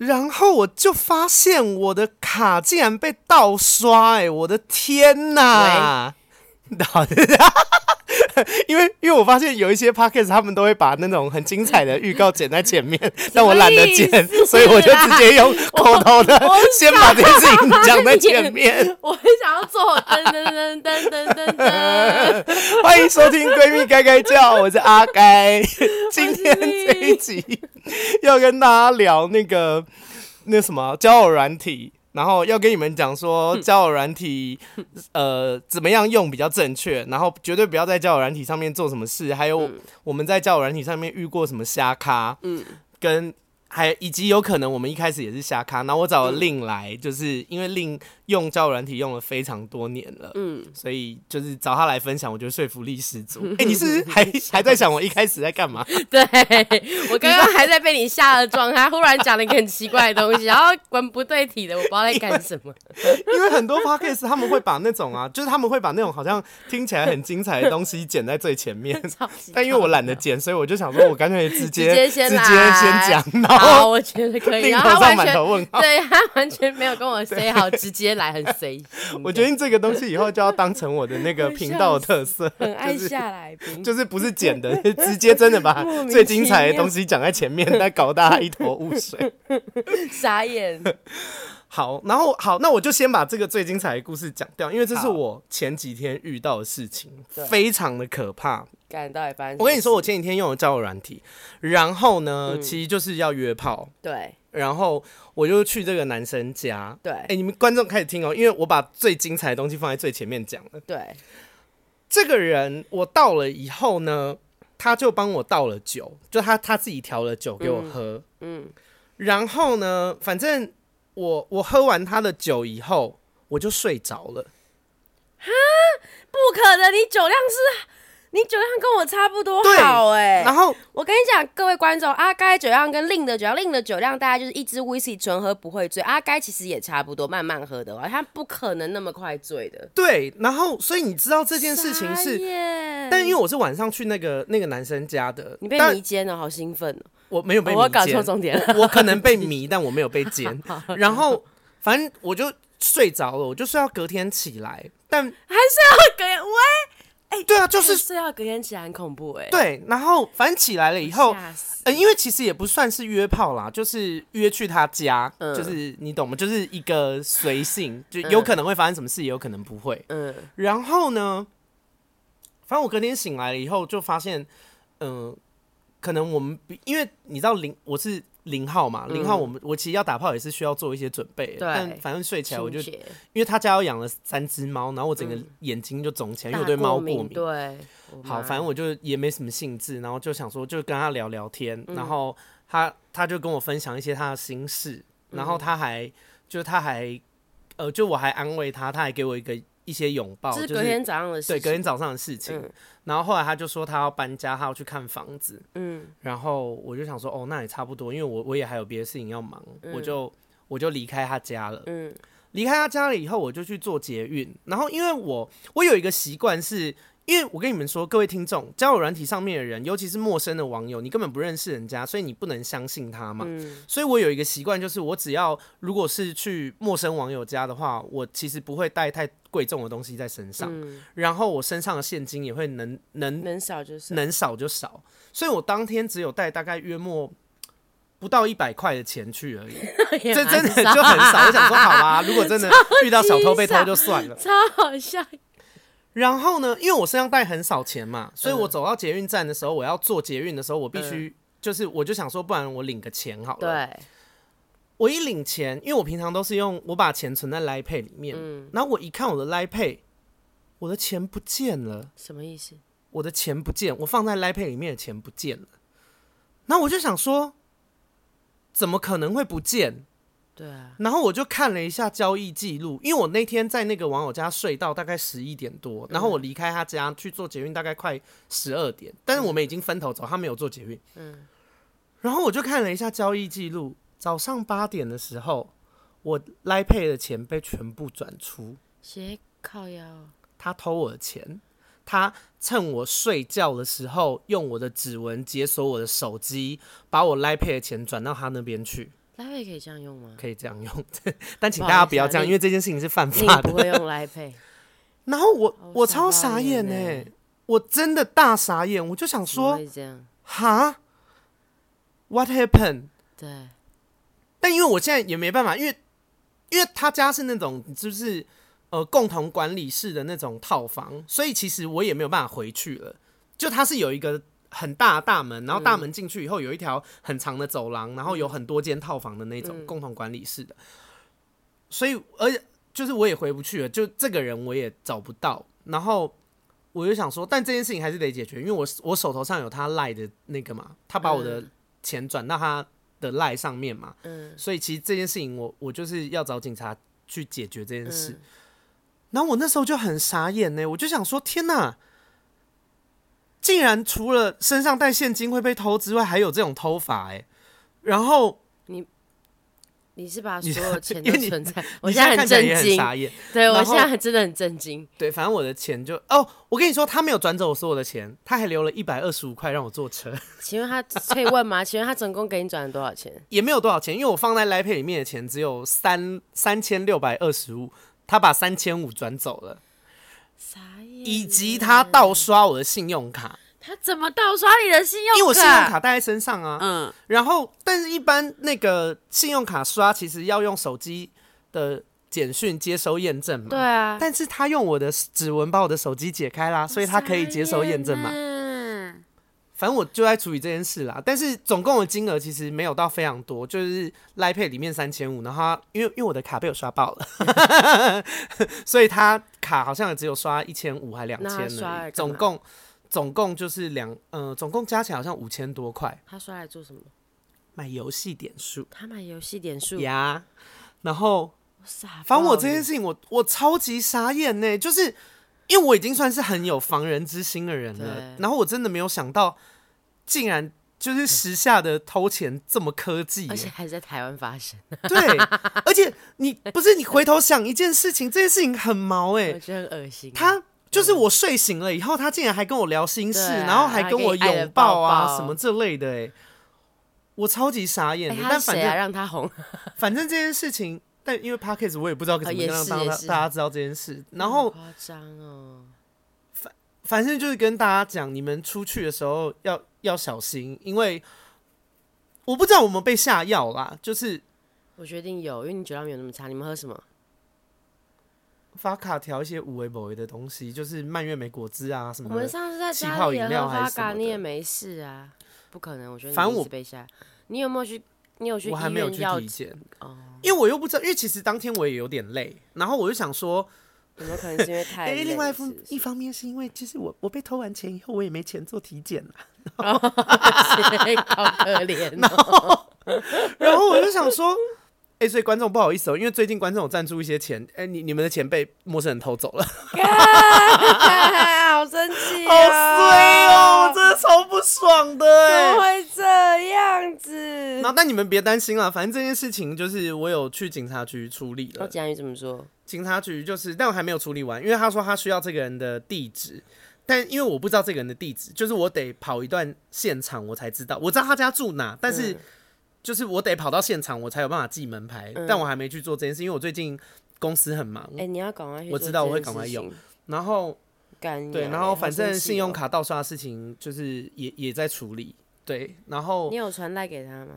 然后我就发现我的卡竟然被盗刷，哎，我的天呐哪！因为因为我发现有一些 podcast 他们都会把那种很精彩的预告剪在前面，但我懒得剪，所以我就直接用口头的先把这件事情讲在前面。我很想要做噔噔噔噔噔噔噔。欢迎收听闺蜜该该叫，我是阿该。今天这一集要跟大家聊那个那什么交友软体。然后要跟你们讲说交友软体，呃，怎么样用比较正确，然后绝对不要在交友软体上面做什么事，还有我们在交友软体上面遇过什么瞎咖，嗯，跟。还以及有可能我们一开始也是瞎咖，然后我找了 Lin 来，就是因为 Lin 用交友软体用了非常多年了，嗯，所以就是找他来分享，我觉得说服力十足。哎、欸，你是 还还在想我一开始在干嘛？对，我刚刚还在被你吓了状态，忽然讲了一个很奇怪的东西，然后文不对题的，我不知道在干什么。因为，因为很多 podcast 他们会把那种啊，就是他们会把那种好像听起来很精彩的东西剪在最前面，但因为我懒得剪，所以我就想说我干脆直接直接先讲。好，我觉得可以。然后他完全对他完全没有跟我 say 好，直接来很 say。我决定这个东西以后就要当成我的那个 频道的特色，很爱下来，就是不是剪的，直接真的把最精彩的东西讲在前面，再搞大家一头雾水，傻眼。好，然后好，那我就先把这个最精彩的故事讲掉，因为这是我前几天遇到的事情，非常的可怕。我跟你说，我前几天用了交友软体，然后呢，嗯、其实就是要约炮。对。然后我就去这个男生家。对。哎，你们观众开始听哦，因为我把最精彩的东西放在最前面讲了。对。这个人我到了以后呢，他就帮我倒了酒，就他他自己调了酒给我喝。嗯。嗯然后呢，反正我我喝完他的酒以后，我就睡着了。哈？不可能！你酒量是。你酒量跟我差不多好哎、欸，然后我跟你讲，各位观众，阿该酒量跟 Lin 的酒量，Lin 的酒量大概就是一支 Whisky 纯喝不会醉，阿该其实也差不多，慢慢喝的话，他不可能那么快醉的。对，然后所以你知道这件事情是，但因为我是晚上去那个那个男生家的，你被迷奸了，好兴奋哦！我没有被迷奸，我搞错重点了，我可能被迷，但我没有被奸。然后反正我就睡着了，我就睡到隔天起来，但还是要隔天喂。哎，欸、对啊，就是睡到隔天起来很恐怖哎、欸。对，然后反正起来了以后，嗯、呃，因为其实也不算是约炮啦，就是约去他家，嗯、就是你懂吗？就是一个随性，就有可能会发生什么事，也有可能不会。嗯。然后呢，反正我隔天醒来了以后，就发现，嗯、呃，可能我们因为你知道零，我是。零号嘛，零号我们、嗯、我其实要打炮也是需要做一些准备，对但反正睡起来我就，因为他家有养了三只猫，然后我整个眼睛就肿起来，嗯、因为我对猫过敏。对，好，反正我就也没什么兴致，然后就想说就跟他聊聊天，嗯、然后他他就跟我分享一些他的心事，然后他还就他还呃就我还安慰他，他还给我一个。一些拥抱，就是隔天早上的事情，对，隔天早上的事情。嗯、然后后来他就说他要搬家，他要去看房子。嗯，然后我就想说，哦，那也差不多，因为我我也还有别的事情要忙，嗯、我就我就离开他家了。嗯，离开他家了以后，我就去做捷运。然后因为我我有一个习惯是。因为我跟你们说，各位听众，交友软体上面的人，尤其是陌生的网友，你根本不认识人家，所以你不能相信他嘛。嗯、所以我有一个习惯，就是我只要如果是去陌生网友家的话，我其实不会带太贵重的东西在身上，嗯、然后我身上的现金也会能能能少就少，能少就少。所以我当天只有带大概约莫不到一百块的钱去而已，这真的就很少。我想说，好吧，如果真的 遇到小偷被偷就算了，超好笑。然后呢，因为我身上带很少钱嘛，所以我走到捷运站的时候，我要坐捷运的时候，我必须就是，我就想说，不然我领个钱好了。对。我一领钱，因为我平常都是用我把钱存在 Line Pay 里面，嗯。然后我一看我的 Line Pay，我的钱不见了。什么意思？我的钱不见，我放在 Line Pay 里面的钱不见了。然后我就想说，怎么可能会不见？对啊，然后我就看了一下交易记录，因为我那天在那个网友家睡到大概十一点多，然后我离开他家去做捷运大概快十二点，但是我们已经分头走，他没有做捷运。嗯，然后我就看了一下交易记录，早上八点的时候，我 Line Pay 的钱被全部转出，谁靠腰？他偷我的钱，他趁我睡觉的时候用我的指纹解锁我的手机，把我 Line Pay 的钱转到他那边去。来配可以这样用吗？可以这样用，但请大家不要这样，因为这件事情是犯法的。不会用来配。然后我我超傻眼哎，我真的大傻眼，我就想说，哈，What happened？对。但因为我现在也没办法，因为因为他家是那种就是呃共同管理式的那种套房，所以其实我也没有办法回去了。就他是有一个很大的大门，然后大门进去以后有一条很长的走廊，然后有很多间套房的那种共同管理式的，所以而且就是我也回不去了，就这个人我也找不到，然后我就想说，但这件事情还是得解决，因为我我手头上有他赖的那个嘛，他把我的钱转到他。的赖上面嘛，嗯，所以其实这件事情我我就是要找警察去解决这件事，嗯、然后我那时候就很傻眼呢，我就想说天哪，竟然除了身上带现金会被偷之外，还有这种偷法哎，然后你。你是把所有钱都存在？我现在很震惊，对我现在真的很震惊。对，反正我的钱就哦，我跟你说，他没有转走我所有的钱，他还留了一百二十五块让我坐车。请问他可以问吗？请问他总共给你转了多少钱？也没有多少钱，因为我放在 Line Pay 里面的钱只有三三千六百二十五，他把三千五转走了，啥意以及他盗刷我的信用卡。他怎么盗刷你的信用卡？因为我信用卡带在身上啊。嗯。然后，但是一般那个信用卡刷其实要用手机的简讯接收验证嘛。对啊。但是他用我的指纹把我的手机解开啦，所以他可以接收验证嘛。嗯。反正我就在处理这件事啦。但是总共的金额其实没有到非常多，就是 Line Pay 里面三千五，然后因为因为我的卡被我刷爆了，所以他卡好像也只有刷一千五还两千呢，总共。总共就是两，呃，总共加起来好像五千多块。他刷来做什么？买游戏点数。他买游戏点数呀。然后，反正我这件事情我，我我超级傻眼呢，就是因为我已经算是很有防人之心的人了，然后我真的没有想到，竟然就是时下的偷钱这么科技，而且还在台湾发生。对，而且你不是你回头想一件事情，这件事情很毛哎，我觉得很恶心。他。就是我睡醒了以后，他竟然还跟我聊心事，然后还跟我拥抱啊什么这类的，哎，我超级傻眼的。但反正让他红，反正这件事情，但因为 Podcast 我也不知道怎么让大大家知道这件事。然后夸张哦，反反正就是跟大家讲，你们出去的时候要要小心，因为我不知道我们被下药啦。就是我决定有，因为你酒量没有那么差。你们喝什么？发卡调一些无为不为的东西，就是蔓越莓果汁啊什么的。我们上次在家里也喝发卡，你也没事啊？不可能，我觉得反正我被下。你有没有去？你有去？我还没有去体检哦，因为我又不知道，因为其实当天我也有点累，然后我就想说，有没有可能是因为 太累？另外一方面是因为，其实我我被偷完钱以后，我也没钱做体检了，好可怜。然后，然后我就想说。哎、欸，所以观众不好意思哦，因为最近观众有赞助一些钱，哎、欸，你你们的钱被陌生人偷走了，好生气、啊，好衰哦，我真的超不爽的，怎么会这样子？然后，但你们别担心了，反正这件事情就是我有去警察局处理了。警察局怎么说？警察局就是，但我还没有处理完，因为他说他需要这个人的地址，但因为我不知道这个人的地址，就是我得跑一段现场我才知道，我知道他家住哪，但是。嗯就是我得跑到现场，我才有办法寄门牌，嗯、但我还没去做这件事，因为我最近公司很忙。哎、欸，你要赶快去。我知道我会赶快用。然后，对，然后反正信用卡盗刷的事情就是也也在处理。对，然后你有传赖给他吗？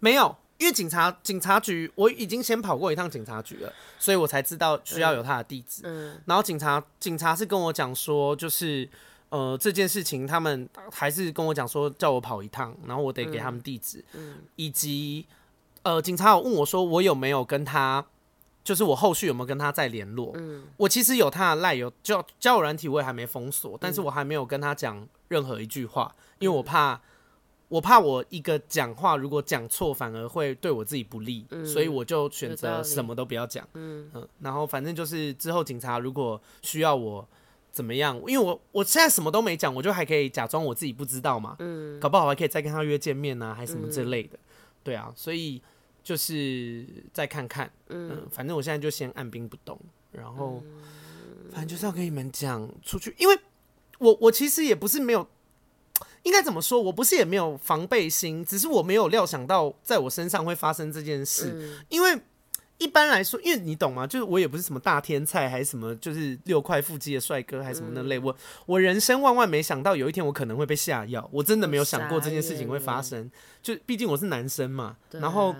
没有，因为警察警察局我已经先跑过一趟警察局了，所以我才知道需要有他的地址。嗯，然后警察警察是跟我讲说，就是。呃，这件事情他们还是跟我讲说叫我跑一趟，然后我得给他们地址，嗯嗯、以及呃，警察有问我说我有没有跟他，就是我后续有没有跟他再联络。嗯、我其实有他的赖，有交交友软体，我也还没封锁，但是我还没有跟他讲任何一句话，因为我怕、嗯、我怕我一个讲话如果讲错，反而会对我自己不利，嗯、所以我就选择什么都不要讲。嗯，嗯，然后反正就是之后警察如果需要我。怎么样？因为我我现在什么都没讲，我就还可以假装我自己不知道嘛。嗯，搞不好还可以再跟他约见面啊，还什么之类的。嗯、对啊，所以就是再看看。嗯，嗯，反正我现在就先按兵不动，然后、嗯、反正就是要跟你们讲出去，因为我我其实也不是没有，应该怎么说？我不是也没有防备心，只是我没有料想到在我身上会发生这件事。嗯、因为一般来说，因为你懂吗？就是我也不是什么大天才，还是什么就是六块腹肌的帅哥，还是什么那类。嗯、我我人生万万没想到有一天我可能会被下药，我真的没有想过这件事情会发生。就毕竟我是男生嘛，啊、然后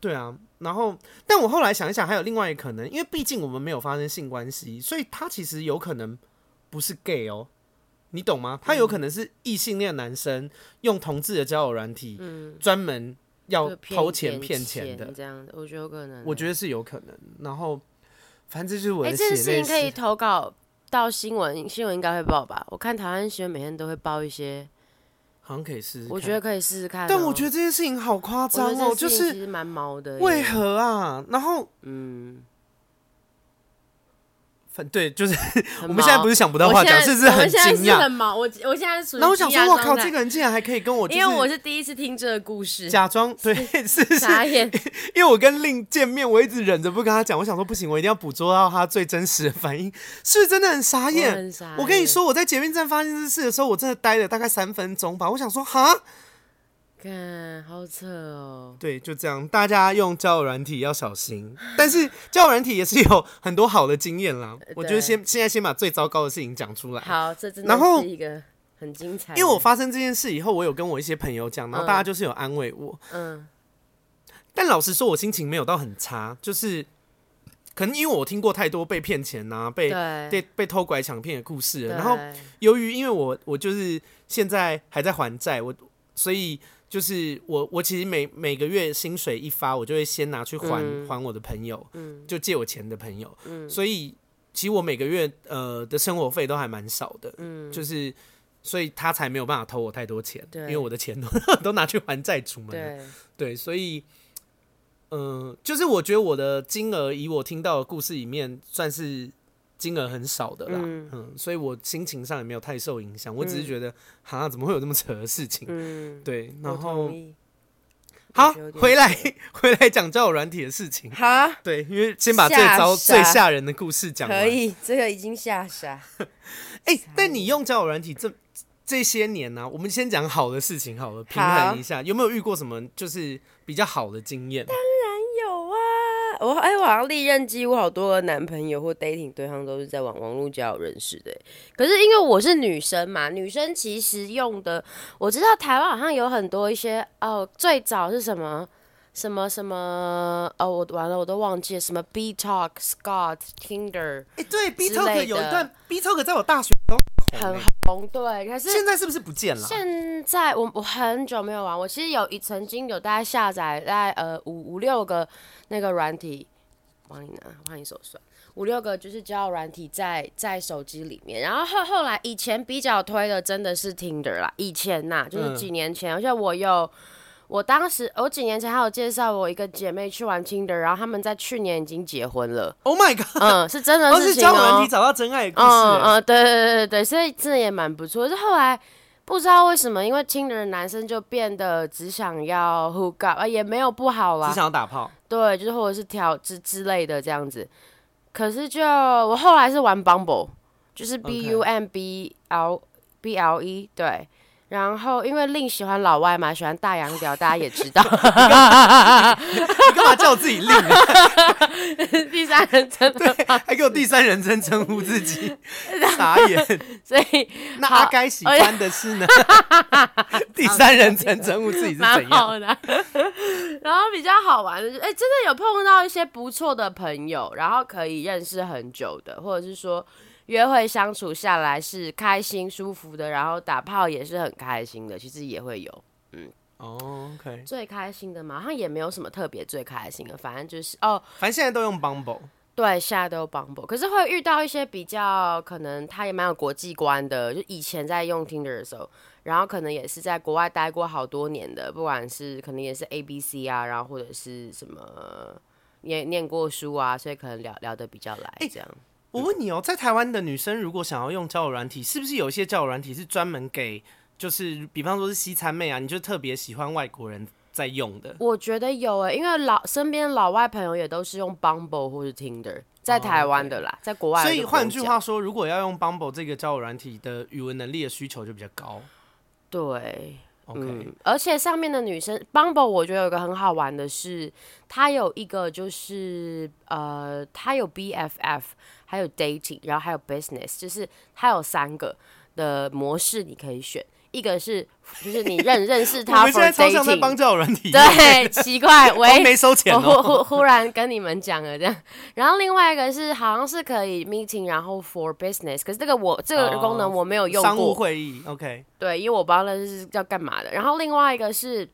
对啊，然后但我后来想一想，还有另外一个可能，因为毕竟我们没有发生性关系，所以他其实有可能不是 gay 哦。你懂吗？他有可能是异性恋男生用同志的交友软体，专门要偷钱骗钱的这样的，我觉得有可能。我觉得是有可能。然后，反正就是我的。哎，这件事情可以投稿到新闻，新闻应该会报吧？我看台湾新闻每天都会报一些，好像可以试试。我觉得可以试试看。但我觉得这件事情好夸张哦，就是蛮毛的。为何啊？然后，嗯。对，就是我们现在不是想不到话讲，是是很惊讶。很毛，我我现在属于。那我想说，我靠，这个人竟然还可以跟我，因为我是第一次听这个故事。假装对，是傻眼。因为我跟令见面，我一直忍着不跟他讲。我想说不行，我一定要捕捉到他最真实的反应，是不是真的很傻眼？我跟你说，我在捷运站发现这事的时候，我真的待了大概三分钟吧。我想说，哈。看，好扯哦！对，就这样，大家用交友软体要小心。但是 交友软体也是有很多好的经验啦。我觉得先现在先把最糟糕的事情讲出来。好，这真的是一个很精彩。因为我发生这件事以后，我有跟我一些朋友讲，然后大家就是有安慰我。嗯。但老实说，我心情没有到很差，就是可能因为我听过太多被骗钱啊，被被被偷拐抢骗的故事了。然后由于因为我我就是现在还在还债，我所以。就是我，我其实每每个月薪水一发，我就会先拿去还、嗯、还我的朋友，嗯、就借我钱的朋友，嗯、所以其实我每个月呃的生活费都还蛮少的，嗯、就是所以他才没有办法偷我太多钱，对因为我的钱都 都拿去还债主们，对，对，所以嗯、呃，就是我觉得我的金额以我听到的故事里面算是。金额很少的啦，嗯，嗯，所以我心情上也没有太受影响。嗯、我只是觉得，哈，怎么会有这么扯的事情？嗯，对，然后，好，回来回来讲交友软体的事情。好哈，对，因为先把最糟最吓人的故事讲完。可以，这个已经吓傻。哎、欸，但你用交友软体这这些年呢、啊，我们先讲好的事情好了，平衡一下，有没有遇过什么就是比较好的经验？我哎，我好像历任几乎好多个男朋友或 dating 对象都是在网网络交友认识的。可是因为我是女生嘛，女生其实用的，我知道台湾好像有很多一些哦，最早是什么什么什么哦，我完了我都忘记了什么 B Talk、Scott、Tinder。哎，对，B Talk 有一段 B Talk 在我大学都很红，对，可是现在是不是不见了？现在我我很久没有玩，我其实有一曾经有大概下载大概呃五五六个。那个软体，帮你拿，帮你手算五六个，就是交友软体在在手机里面。然后后后来以前比较推的真的是 Tinder 啦，以前呐、啊，就是几年前，而且、嗯、我有，我当时我几年前还有介绍我一个姐妹去玩 Tinder，然后他们在去年已经结婚了。Oh my god！嗯，是真的事情哦。是交友找到真爱的故事。嗯嗯，对对对对，所以真的也蛮不错。就后来。不知道为什么，因为 Tinder 的男生就变得只想要 hook up，啊，也没有不好啦，只想要打炮，对，就是或者是调之之类的这样子。可是就我后来是玩 Bumble，就是 B U M B L. B L E，对。然后，因为令喜欢老外嘛，喜欢大洋屌，大家也知道。你干嘛叫我自己令？第三人称，对，还给我第三人称称呼自己，傻眼。所以，那阿该喜欢的是呢？第三人称称呼自己是怎样？然后比较好玩的，就是，哎，真的有碰到一些不错的朋友，然后可以认识很久的，或者是说。约会相处下来是开心舒服的，然后打炮也是很开心的，其实也会有，嗯，哦、oh，OK，最开心的嘛，好像也没有什么特别最开心的，反正就是哦，反正现在都用 Bumble，对，现在都用 Bumble，可是会遇到一些比较可能他也蛮有国际观的，就以前在用 Tinder 的时候，然后可能也是在国外待过好多年的，不管是可能也是 ABC 啊，然后或者是什么念念过书啊，所以可能聊聊得比较来这样。欸我问你哦，在台湾的女生如果想要用交友软体，是不是有一些交友软体是专门给，就是比方说是西餐妹啊，你就特别喜欢外国人在用的？我觉得有诶，因为老身边老外朋友也都是用 Bumble 或是 Tinder，在台湾的啦，oh, okay. 在国外。所以换句话说，如果要用 Bumble 这个交友软体的语文能力的需求就比较高。对。嗯，而且上面的女生，Bumble 我觉得有个很好玩的是，它有一个就是呃，它有 BFF，还有 dating，然后还有 business，就是它有三个的模式你可以选。一个是，就是你认认识他，我们现在超像在帮交友软体，对，奇怪，喂，没收钱、哦、我忽忽忽然跟你们讲了这样，然后另外一个是好像是可以 meeting，然后 for business，可是这个我这个功能我没有用过，商务会议，OK，对，因为我不知道那是要干嘛的，然后另外一个是。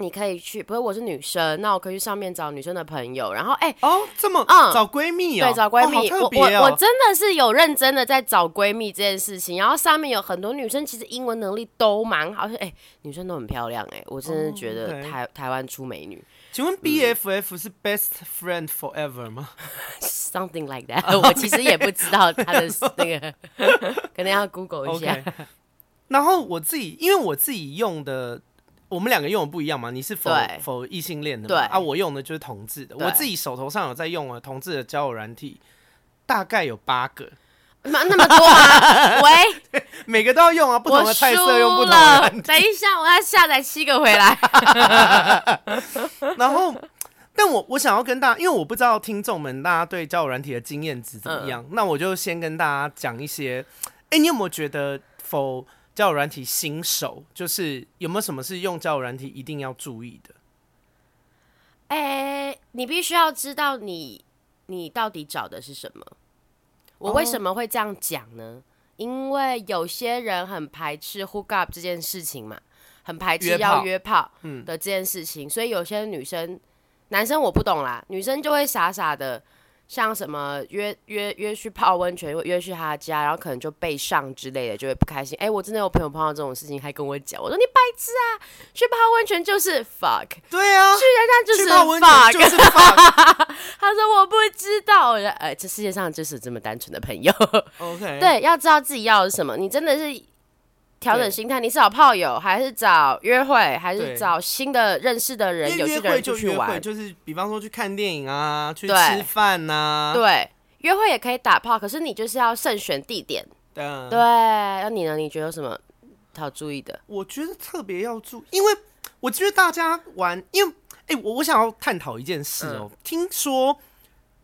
你可以去，不是我是女生，那我可以去上面找女生的朋友，然后哎、欸、哦这么嗯找闺蜜、哦、对找闺蜜，哦哦、我我我真的是有认真的在找闺蜜这件事情，然后上面有很多女生其实英文能力都蛮好，哎、欸、女生都很漂亮哎、欸，我真的觉得台、哦 okay、台湾出美女。请问 BFF 是 Best Friend Forever 吗、嗯、？Something like that，okay. 我其实也不知道他的那个，可能要 Google 一下。Okay. 然后我自己因为我自己用的。我们两个用的不一样嘛？你是否否异性恋的嘛？对啊，我用的就是同志的。我自己手头上有在用啊同志的交友软体，大概有八个，那那么多啊？喂，每个都要用啊，不同的菜色用不同的。等一下，我要下载七个回来。然后，但我我想要跟大家，因为我不知道听众们大家对交友软体的经验值怎么样，嗯，那我就先跟大家讲一些。哎，你有没有觉得否？交友软体新手就是有没有什么是用交友软体一定要注意的？哎、欸，你必须要知道你你到底找的是什么。我为什么会这样讲呢？Oh. 因为有些人很排斥 hook up 这件事情嘛，很排斥要约炮的这件事情，所以有些女生、男生我不懂啦，女生就会傻傻的。像什么约约约去泡温泉，约去他家，然后可能就被上之类的，就会不开心。哎、欸，我真的有朋友碰到这种事情，还跟我讲，我说你白痴啊，去泡温泉就是 fuck，对啊，去人家就是 fuck，就是 fuck。他说我不知道，哎、呃，这世界上就是这么单纯的朋友。OK，对，要知道自己要的是什么，你真的是。调整心态，你是找炮友，还是找约会，还是找新的认识的人？有趣的人就去玩，就是比方说去看电影啊，去吃饭呐、啊。对，约会也可以打炮，可是你就是要慎选地点。对，对。那你呢？你觉得有什么好注意的？我觉得特别要注意，因为我觉得大家玩，因为哎、欸，我我想要探讨一件事哦、喔嗯。听说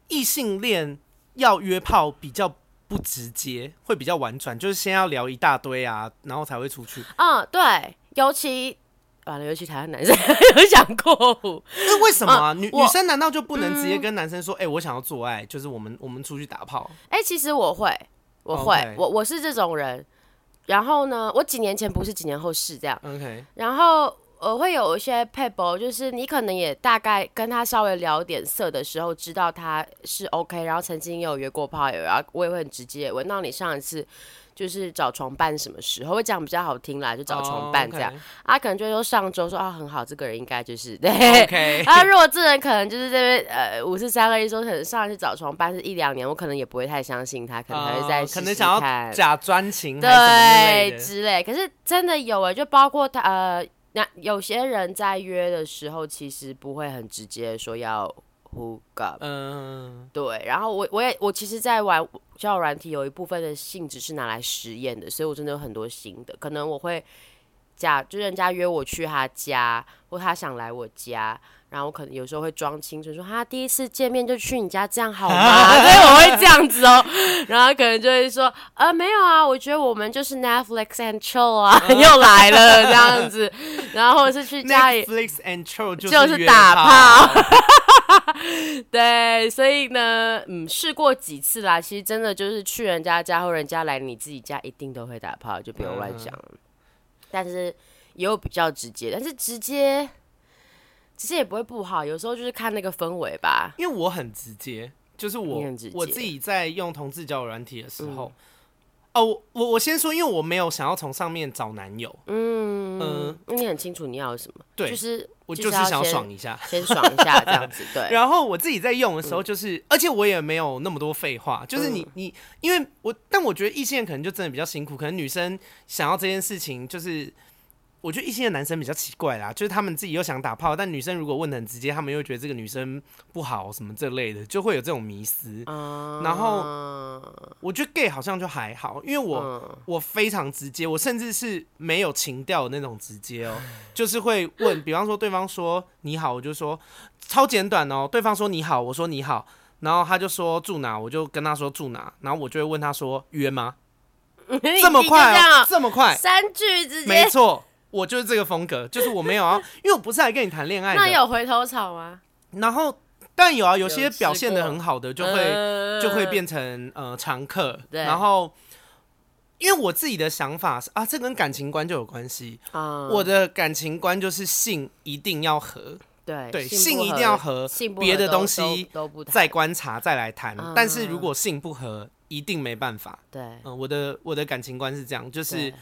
异性恋要约炮比较。不直接会比较婉转，就是先要聊一大堆啊，然后才会出去。嗯，对，尤其完了，尤其台湾男生 有想过，那为什么女女生难道就不能直接跟男生说，哎、我想要做爱，就是我们我们出去打炮？哎、欸，其实我会，我会.我我是这种人。然后呢，我几年前不是，几年后是这样。OK，然后。我会有一些配博，就是你可能也大概跟他稍微聊点色的时候，知道他是 OK，然后曾经有约过炮友，然后我也会很直接问到你上一次就是找床伴什么时候，会讲比较好听啦，就找床伴这样。Oh, okay. 啊，可能就说上周说啊很好，这个人应该就是对。OK。啊，如果这人可能就是这边呃五四三二一说可能上一次找床伴是一两年，我可能也不会太相信他，可能还会再试试看，可能想要假专情对之类。可是真的有哎，就包括他呃。那有些人在约的时候，其实不会很直接说要 hook up，嗯，对。然后我我也我其实，在玩交友软体，有一部分的性质是拿来实验的，所以我真的有很多新的。可能我会假，就人家约我去他家，或他想来我家。然后我可能有时候会装清楚，说他第一次见面就去你家，这样好吗？所以 我会这样子哦。然后可能就会说，呃，没有啊，我觉得我们就是 Netflix and chill 啊，又来了这样子。然后是去家里 Netflix and chill 就是打炮。对，所以呢，嗯，试过几次啦。其实真的就是去人家家或人家来你自己家，一定都会打炮，就不用乱讲。嗯。但是也有比较直接，但是直接。其实也不会不好，有时候就是看那个氛围吧。因为我很直接，就是我我自己在用同志交友软体的时候，嗯、哦，我我先说，因为我没有想要从上面找男友，嗯嗯，你很清楚你要什么，对，就是我就是想要爽一下，先爽一下这样子，对。然后我自己在用的时候，就是、嗯、而且我也没有那么多废话，就是你你，因为我但我觉得异性可能就真的比较辛苦，可能女生想要这件事情就是。我觉得异性的男生比较奇怪啦，就是他们自己又想打炮，但女生如果问得很直接，他们又觉得这个女生不好什么这类的，就会有这种迷思。嗯、然后我觉得 gay 好像就还好，因为我、嗯、我非常直接，我甚至是没有情调的那种直接哦、喔，就是会问，比方说对方说你好，我就说超简短哦、喔，对方说你好，我说你好，然后他就说住哪，我就跟他说住哪，然后我就会问他说约吗？这么快、喔，这么快，三句直接，没错。我就是这个风格，就是我没有啊，因为我不是来跟你谈恋爱的。那有回头草吗？然后，但有啊，有些表现的很好的就会、呃、就会变成呃常客。对。然后，因为我自己的想法是啊，这跟感情观就有关系。嗯、我的感情观就是性一定要合。对对，性一定要合，别的东西再观察再来谈。嗯、但是如果性不合，一定没办法。对。嗯、呃，我的我的感情观是这样，就是。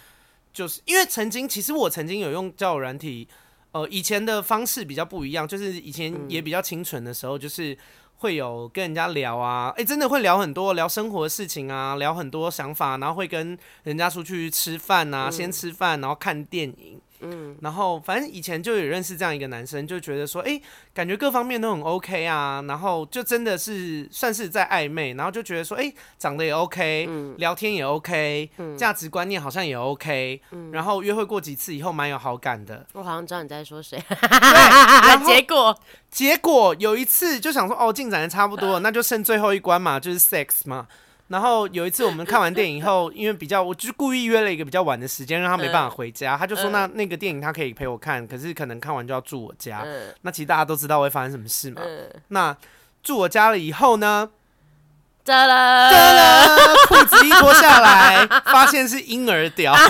就是因为曾经，其实我曾经有用交友软体，呃，以前的方式比较不一样，就是以前也比较清纯的时候，就是会有跟人家聊啊，哎、欸，真的会聊很多，聊生活的事情啊，聊很多想法，然后会跟人家出去吃饭啊，先吃饭，然后看电影。嗯，然后反正以前就有认识这样一个男生，就觉得说，哎、欸，感觉各方面都很 OK 啊，然后就真的是算是在暧昧，然后就觉得说，哎、欸，长得也 OK，、嗯、聊天也 OK，价、嗯、值观念好像也 OK，、嗯、然后约会过几次以后蛮有好感的。我好像知道你在说谁。然后 结果结果有一次就想说，哦，进展的差不多了，那就剩最后一关嘛，就是 sex 嘛。然后有一次我们看完电影以后，因为比较，我就故意约了一个比较晚的时间，让他没办法回家。他就说那那个电影他可以陪我看，可是可能看完就要住我家。那其实大家都知道会发生什么事嘛。那住我家了以后呢？哒啦哒啦，裤子一脱下来，发现是婴儿屌，好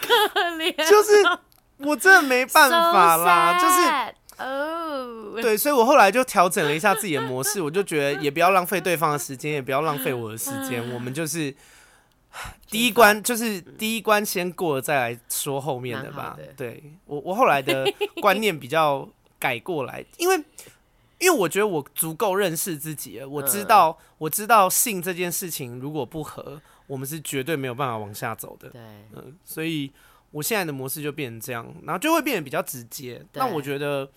可怜。就是我真的没办法啦，就是。哦，oh. 对，所以我后来就调整了一下自己的模式，我就觉得也不要浪费对方的时间，也不要浪费我的时间，我们就是第一关，就是第一关先过了再来说后面的吧。的对我，我后来的观念比较改过来，因为因为我觉得我足够认识自己了，我知道我知道性这件事情如果不合，我们是绝对没有办法往下走的。对，嗯，所以我现在的模式就变成这样，然后就会变得比较直接。那我觉得。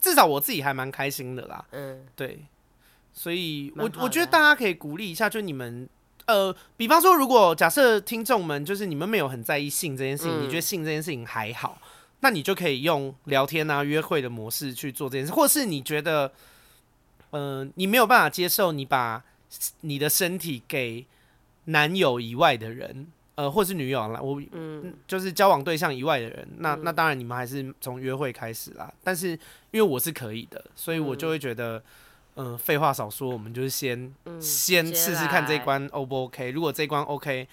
至少我自己还蛮开心的啦，嗯，对，所以我我觉得大家可以鼓励一下，就你们，呃，比方说，如果假设听众们就是你们没有很在意性这件事情，嗯、你觉得性这件事情还好，那你就可以用聊天啊、约会的模式去做这件事，或是你觉得，呃，你没有办法接受你把你的身体给男友以外的人。呃，或是女友啦，我嗯，就是交往对象以外的人，那那当然你们还是从约会开始啦。但是因为我是可以的，所以我就会觉得，嗯、呃，废话少说，我们就是先、嗯、先试试看这一关 O 不 OK。如果这一关 OK，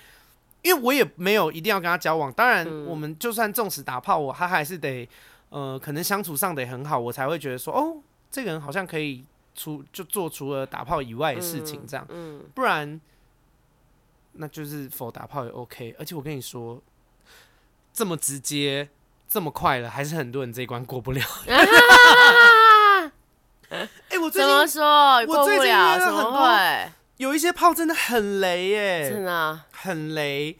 因为我也没有一定要跟他交往。当然，我们就算纵使打炮，我他还是得，呃，可能相处上得很好，我才会觉得说，哦，这个人好像可以除就做除了打炮以外的事情，这样，嗯，不然。那就是否打炮也 OK，而且我跟你说，这么直接，这么快了，还是很多人这一关过不了。哎、欸，我最近怎么说？我最近约了很多，有一些炮真的很雷耶，真的、啊、很雷。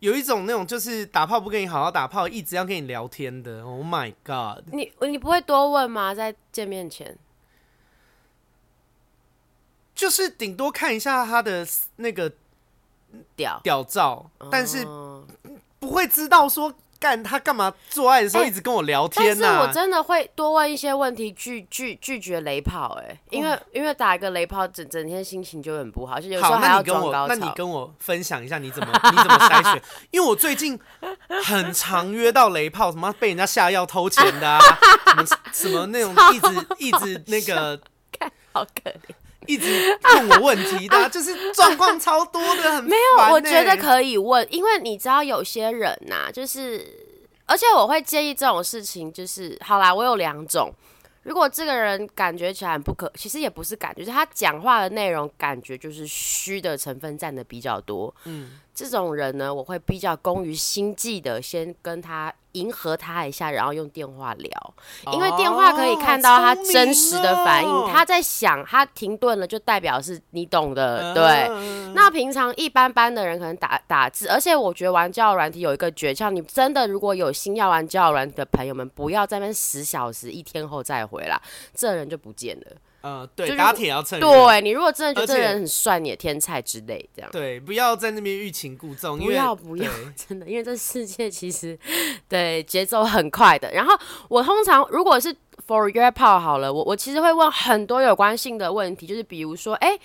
有一种那种就是打炮不跟你好好打炮，一直要跟你聊天的。Oh my god！你你不会多问吗？在见面前，就是顶多看一下他的那个。屌屌照，但是不会知道说干他干嘛做爱的时候一直跟我聊天呢、啊。但是我真的会多问一些问题，拒拒拒绝雷炮，哎，因为因为打一个雷炮，整整天心情就很不好，就有时候还要装高潮。那你跟我分享一下你怎么 你怎么筛选？因为我最近很常约到雷炮，什么被人家下药偷钱的啊，什么什么那种一直一直那个，好可怜。一直问我问题的、啊，就是状况超多的，很、欸、没有。我觉得可以问，因为你知道有些人呐、啊，就是，而且我会建议这种事情，就是好啦，我有两种。如果这个人感觉起来很不可，其实也不是感觉，就是他讲话的内容感觉就是虚的成分占的比较多。嗯，这种人呢，我会比较攻于心计的，先跟他迎合他一下，然后用电话聊，因为电话可以看到他真实的反应。哦、他在想，他停顿了，就代表是你懂的。对，嗯、那平常一般般的人可能打打字，而且我觉得玩交友软体有一个诀窍，你真的如果有心要玩交友软体的朋友们，不要在那边十小时一天后再回来，这人就不见了。呃，对，打铁要趁热。对，你如果真的觉得这个人很帅，你的天才之类这样。对，不要在那边欲擒故纵，不要不要，真的，因为这世界其实对节奏很快的。然后我通常如果是 for 约炮好了，我我其实会问很多有关性的问题，就是比如说，哎。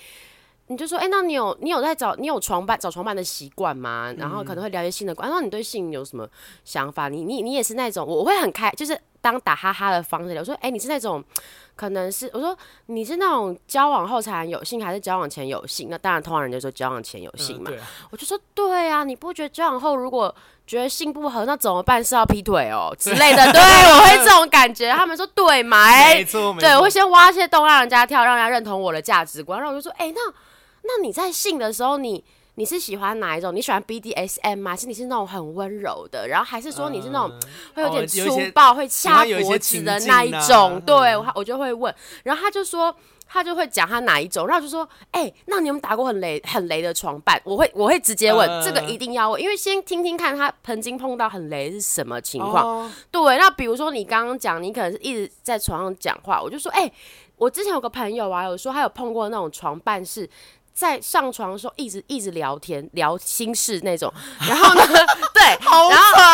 你就说，哎、欸，那你有你有在找你有床伴找床伴的习惯吗？然后可能会了解性的关，然后你对性有什么想法？你你你也是那种，我我会很开，就是当打哈哈的方式。我说，哎、欸，你是那种，可能是我说你是那种交往后才有性，还是交往前有性？那当然，通常人就说交往前有性嘛。嗯啊、我就说，对啊，你不觉得交往后如果觉得性不合，那怎么办？是要劈腿哦之类的？对，我会这种感觉。他们说对嘛？没错，对，我会先挖些洞让人家跳，让人家认同我的价值观。然后我就说，哎、欸，那。那你在性的时候你，你你是喜欢哪一种？你喜欢 BDSM 吗？还是你是那种很温柔的？然后还是说你是那种会有点粗暴、呃、会掐脖子的那一种？啊、对，我我就会问。然后他就说，他就会讲他哪一种。然后就说，哎、欸，那你有没有打过很雷很雷的床伴？我会我会直接问，呃、这个一定要问，因为先听听看他曾经碰到很雷是什么情况。哦、对，那比如说你刚刚讲，你可能是一直在床上讲话，我就说，哎、欸，我之前有个朋友啊，有说他有碰过那种床伴是。在上床的时候一直一直聊天聊心事那种，然后呢，对，然后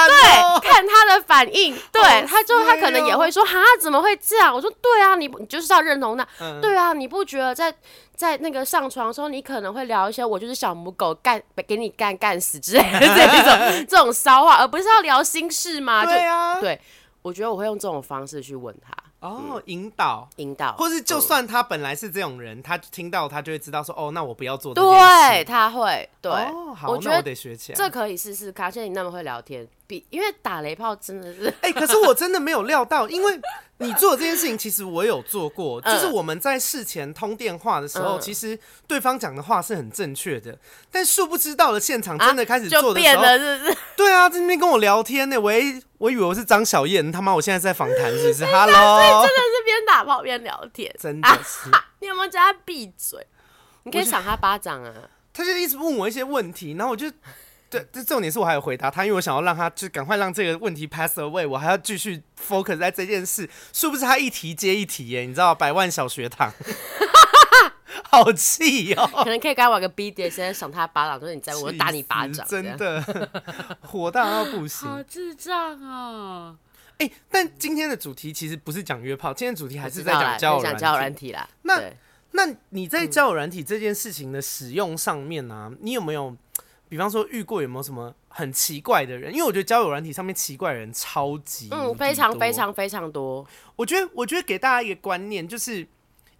对，看他的反应，对，哦、他就他可能也会说，哈，怎么会这样？我说，对啊，你你就是要认同他，嗯、对啊，你不觉得在在那个上床的时候，你可能会聊一些我就是小母狗干给你干干死之类的这种 这种骚话，而不是要聊心事吗？对啊就，对，我觉得我会用这种方式去问他。哦，引导，引导，或是就算他本来是这种人，嗯、他听到他就会知道说，哦，那我不要做这。对，他会，对，哦、好，我觉得我得学起来。这可以试试看。现在你那么会聊天，比因为打雷炮真的是，哎、欸，可是我真的没有料到，因为你做这件事情，其实我有做过，就是我们在事前通电话的时候，嗯、其实对方讲的话是很正确的，但殊不知到了现场真的开始做的时候，啊、是是对啊，在那边跟我聊天呢，喂。我以为我是张小燕，他妈！我现在在访谈，是不是？Hello，真的是边打炮边聊天，真的是。啊、你有没有叫他闭嘴？你可以赏他巴掌啊！他就一直问我一些问题，然后我就，对，这重点是我还有回答他，因为我想要让他就赶快让这个问题 pass away，我还要继续 focus 在这件事，是不是？他一题接一题耶，你知道，百万小学堂。好气哦！可能可以跟他玩个 BDSM，现在赏他巴掌，就是你在我打你巴掌，真的 火大到不行，好智障哦！哎、欸，但今天的主题其实不是讲约炮，今天的主题还是在讲交友软体啦。那那你在交友软体这件事情的使用上面呢、你有没有，比方说遇过有没有什么很奇怪的人？因为我觉得交友软体上面奇怪的人超级嗯，非常非常非常多。我觉得，我觉得给大家一个观念就是。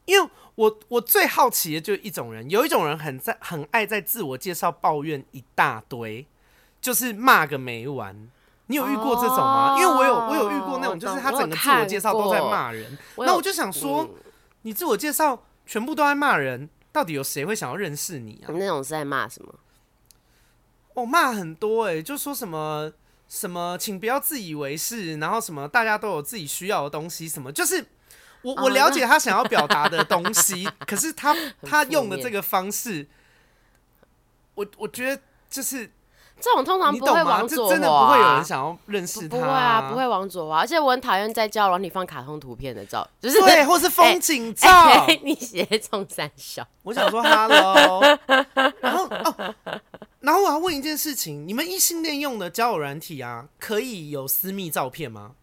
因为我我最好奇的就是一种人，有一种人很在很爱在自我介绍抱怨一大堆，就是骂个没完。你有遇过这种吗？哦、因为我有我有遇过那种，就是他整个自我介绍都在骂人。那我，我就想说，嗯、你自我介绍全部都在骂人，到底有谁会想要认识你啊？那种是在骂什么？我骂、哦、很多哎、欸，就说什么什么，请不要自以为是，然后什么大家都有自己需要的东西，什么就是。我我了解他想要表达的东西，可是他他用的这个方式，我我觉得就是这种通常不会往左滑，真的不会有人想要认识他，不会啊，不会往左滑，而且我很讨厌在交友软体放卡通图片的照，就是对，或是 风景照，你写中三小，我想说 hello，然后哦，然后我要问一件事情，你们异性恋用的交友软体啊，可以有私密照片吗？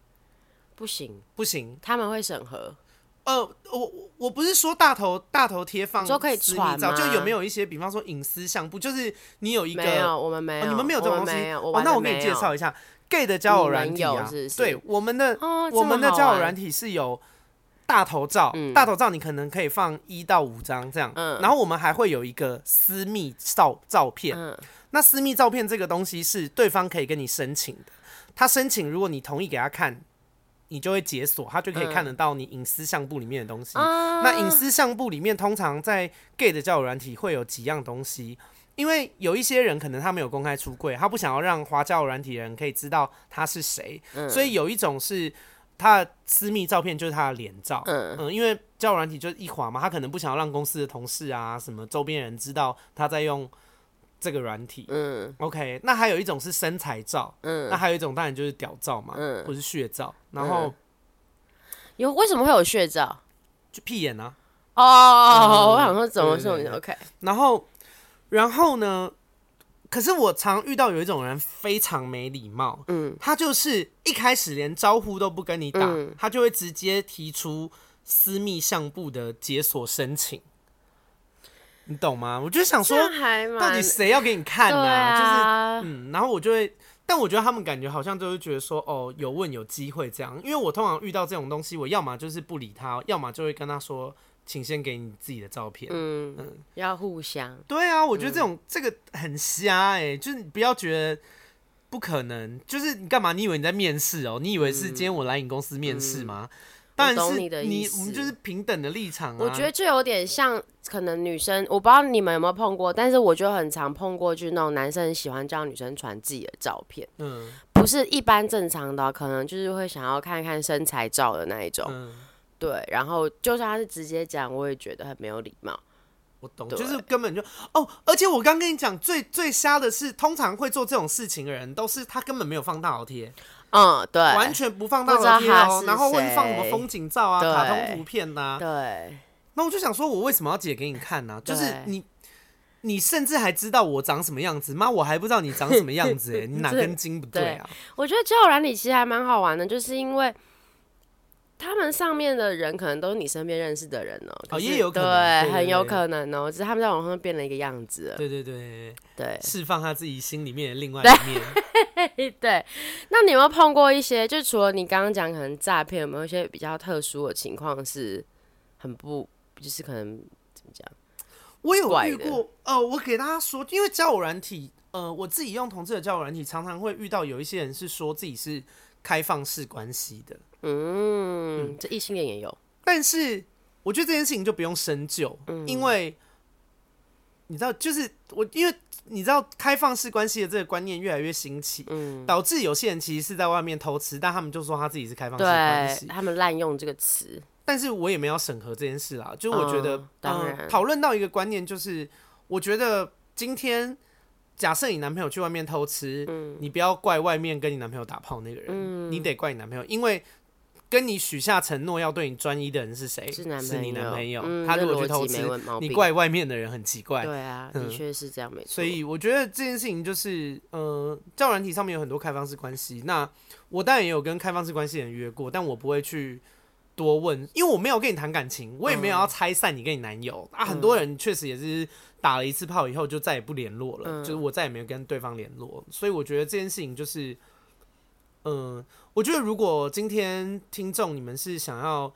不行，不行，他们会审核。呃，我我不是说大头大头贴放就可以传照？就有没有一些，比方说隐私相簿，就是你有一个，没有，我们没有，哦、你们没有这种东西。哦，那我给你介绍一下，gay 的交友软体啊，是是对，我们的、哦、我们的交友软体是有大头照，嗯、大头照你可能可以放一到五张这样，嗯、然后我们还会有一个私密照照片，嗯、那私密照片这个东西是对方可以跟你申请的，他申请，如果你同意给他看。你就会解锁，他就可以看得到你隐私相簿里面的东西。嗯、那隐私相簿里面，通常在 gay 的交友软体会有几样东西。因为有一些人可能他没有公开出柜，他不想要让花交友软体的人可以知道他是谁，嗯、所以有一种是他的私密照片就是他的脸照，嗯嗯，因为交友软体就是一滑嘛，他可能不想要让公司的同事啊什么周边人知道他在用。这个软体，嗯，OK，那还有一种是身材照，嗯，那还有一种当然就是屌照嘛，嗯，或是血照，然后、嗯、有为什么会有血照？就屁眼啊，哦，嗯、我想说怎么说？OK，然后，然后呢？可是我常遇到有一种人非常没礼貌，嗯，他就是一开始连招呼都不跟你打，嗯、他就会直接提出私密相簿的解锁申请。你懂吗？我就想说，到底谁要给你看呢？啊？就是嗯，然后我就会，但我觉得他们感觉好像就是觉得说，哦，有问有机会这样。因为我通常遇到这种东西，我要么就是不理他，要么就会跟他说，请先给你自己的照片。嗯嗯，要互相。对啊，我觉得这种、嗯、这个很瞎哎、欸，就是你不要觉得不可能，就是你干嘛？你以为你在面试哦？你以为是今天我来你公司面试吗？嗯嗯但是你的意思，我们就是平等的立场啊。我觉得就有点像，可能女生，我不知道你们有没有碰过，但是我就很常碰过，就是那种男生很喜欢叫女生传自己的照片，嗯，不是一般正常的，可能就是会想要看看身材照的那一种，嗯，对，然后就算他是直接讲，我也觉得很没有礼貌。我懂，就是根本就哦，而且我刚跟你讲，最最瞎的是，通常会做这种事情的人，都是他根本没有放大头贴。嗯，对，完全不放大头贴哦，然后会放什么风景照啊、卡通图片呐、啊。对，那我就想说，我为什么要解给你看呢、啊？就是你，你甚至还知道我长什么样子吗？我还不知道你长什么样子哎、欸，你哪 根筋不对啊？对，我觉得交友软体其实还蛮好玩的，就是因为。他们上面的人可能都是你身边认识的人哦、喔，哦，也有可能，对，很有可能哦、喔，只是他们在网上变了一个样子，对对对对，释放他自己心里面的另外一面。对，对，那你有没有碰过一些？就除了你刚刚讲可能诈骗，有没有一些比较特殊的情况是很不，就是可能怎么讲？我有遇过，呃，我给大家说，因为交友软体，呃，我自己用同志的交友软体，常常会遇到有一些人是说自己是开放式关系的。嗯，嗯，这异性恋也有，但是我觉得这件事情就不用深究，嗯、因为你知道，就是我，因为你知道，开放式关系的这个观念越来越兴起，嗯，导致有些人其实是在外面偷吃，但他们就说他自己是开放式关系，他们滥用这个词。但是我也没有审核这件事啦，就我觉得，嗯、当然，讨论、呃、到一个观念，就是我觉得今天假设你男朋友去外面偷吃，嗯，你不要怪外面跟你男朋友打炮那个人，嗯，你得怪你男朋友，因为。跟你许下承诺要对你专一的人是谁？是你男朋友。嗯、他如果去偷吃，你怪外面的人很奇怪。对啊，的确是这样，没错。所以我觉得这件事情就是，呃，交友软体上面有很多开放式关系。那我当然也有跟开放式关系的人约过，但我不会去多问，因为我没有跟你谈感情，我也没有要拆散你跟你男友、嗯、啊。很多人确实也是打了一次炮以后就再也不联络了，嗯、就是我再也没有跟对方联络。所以我觉得这件事情就是，嗯、呃。我觉得，如果今天听众你们是想要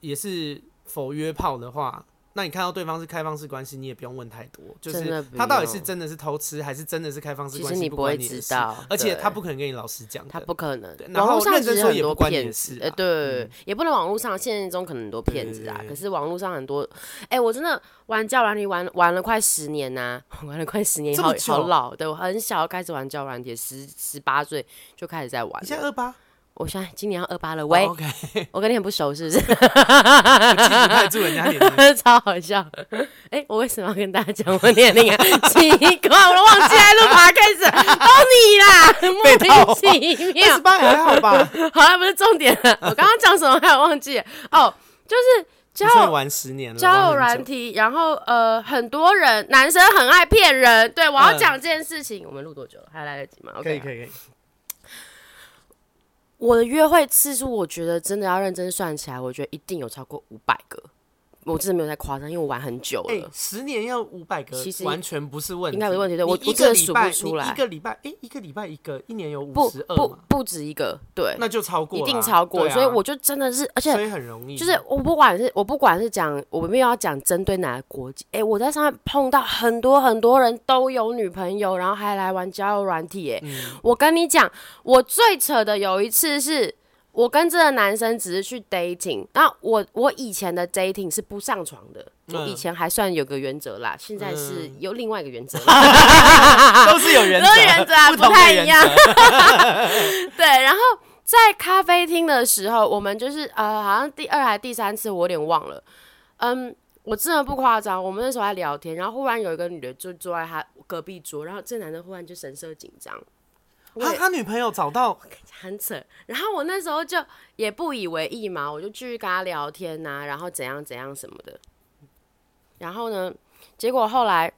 也是否约炮的话，那你看到对方是开放式关系，你也不用问太多，就是他到底是真的是偷吃，还是真的是开放式关系？其实你不会知道，而且他不可能跟你老实讲，他不可能。然后认真说也不关你的事，呃，对，也不能网络上，现实中可能很多骗子啊。可是网络上很多，哎，我真的玩交友软体玩玩了快十年呐，玩了快十年，好好老。对，我很小开始玩交友软体，十十八岁就开始在玩。你现在二八？我现在今年要二八了，喂，oh. 我跟你很不熟，是不是？我住人家脸，超好笑。哎、欸，我为什么要跟大家讲我年龄啊？奇怪，我都忘记来录 podcast，都你啦，莫名其妙。二十八还好吧？好像不是重点了。我刚刚讲什么还有忘记？哦，就是交玩十年了，交友软体，然后呃，很多人男生很爱骗人。对，我要讲这件事情，嗯、我们录多久了？还来得及吗？Okay, 可以，可以，可以。我的约会次数，我觉得真的要认真算起来，我觉得一定有超过五百个。我真的没有在夸张，因为我玩很久了。欸、十年要五百个，其实完全不是问题。应该没问题。对，我我真的数不出来。一个礼拜，哎、欸，一个礼拜一个，一年有五十二。不不止一个，对，那就超过，一定超过。啊、所以我就真的是，而且所以很容易。就是我不管是我不管是讲，我没有要讲针对哪个国籍。哎、欸，我在上面碰到很多很多人都有女朋友，然后还来玩交友软体。哎、嗯，我跟你讲，我最扯的有一次是。我跟这个男生只是去 dating，那我我以前的 dating 是不上床的，我以前还算有个原则啦，现在是有另外一个 原则，都是有原则，都是原则啊，不太一样。对，然后在咖啡厅的时候，我们就是呃，好像第二还是第三次，我有点忘了。嗯，我真的不夸张，我们那时候在聊天，然后忽然有一个女的就坐在他隔壁桌，然后这男的忽然就神色紧张。他他女朋友找到很扯，然后我那时候就也不以为意嘛，我就继续跟他聊天呐、啊，然后怎样怎样什么的。然后呢，结果后来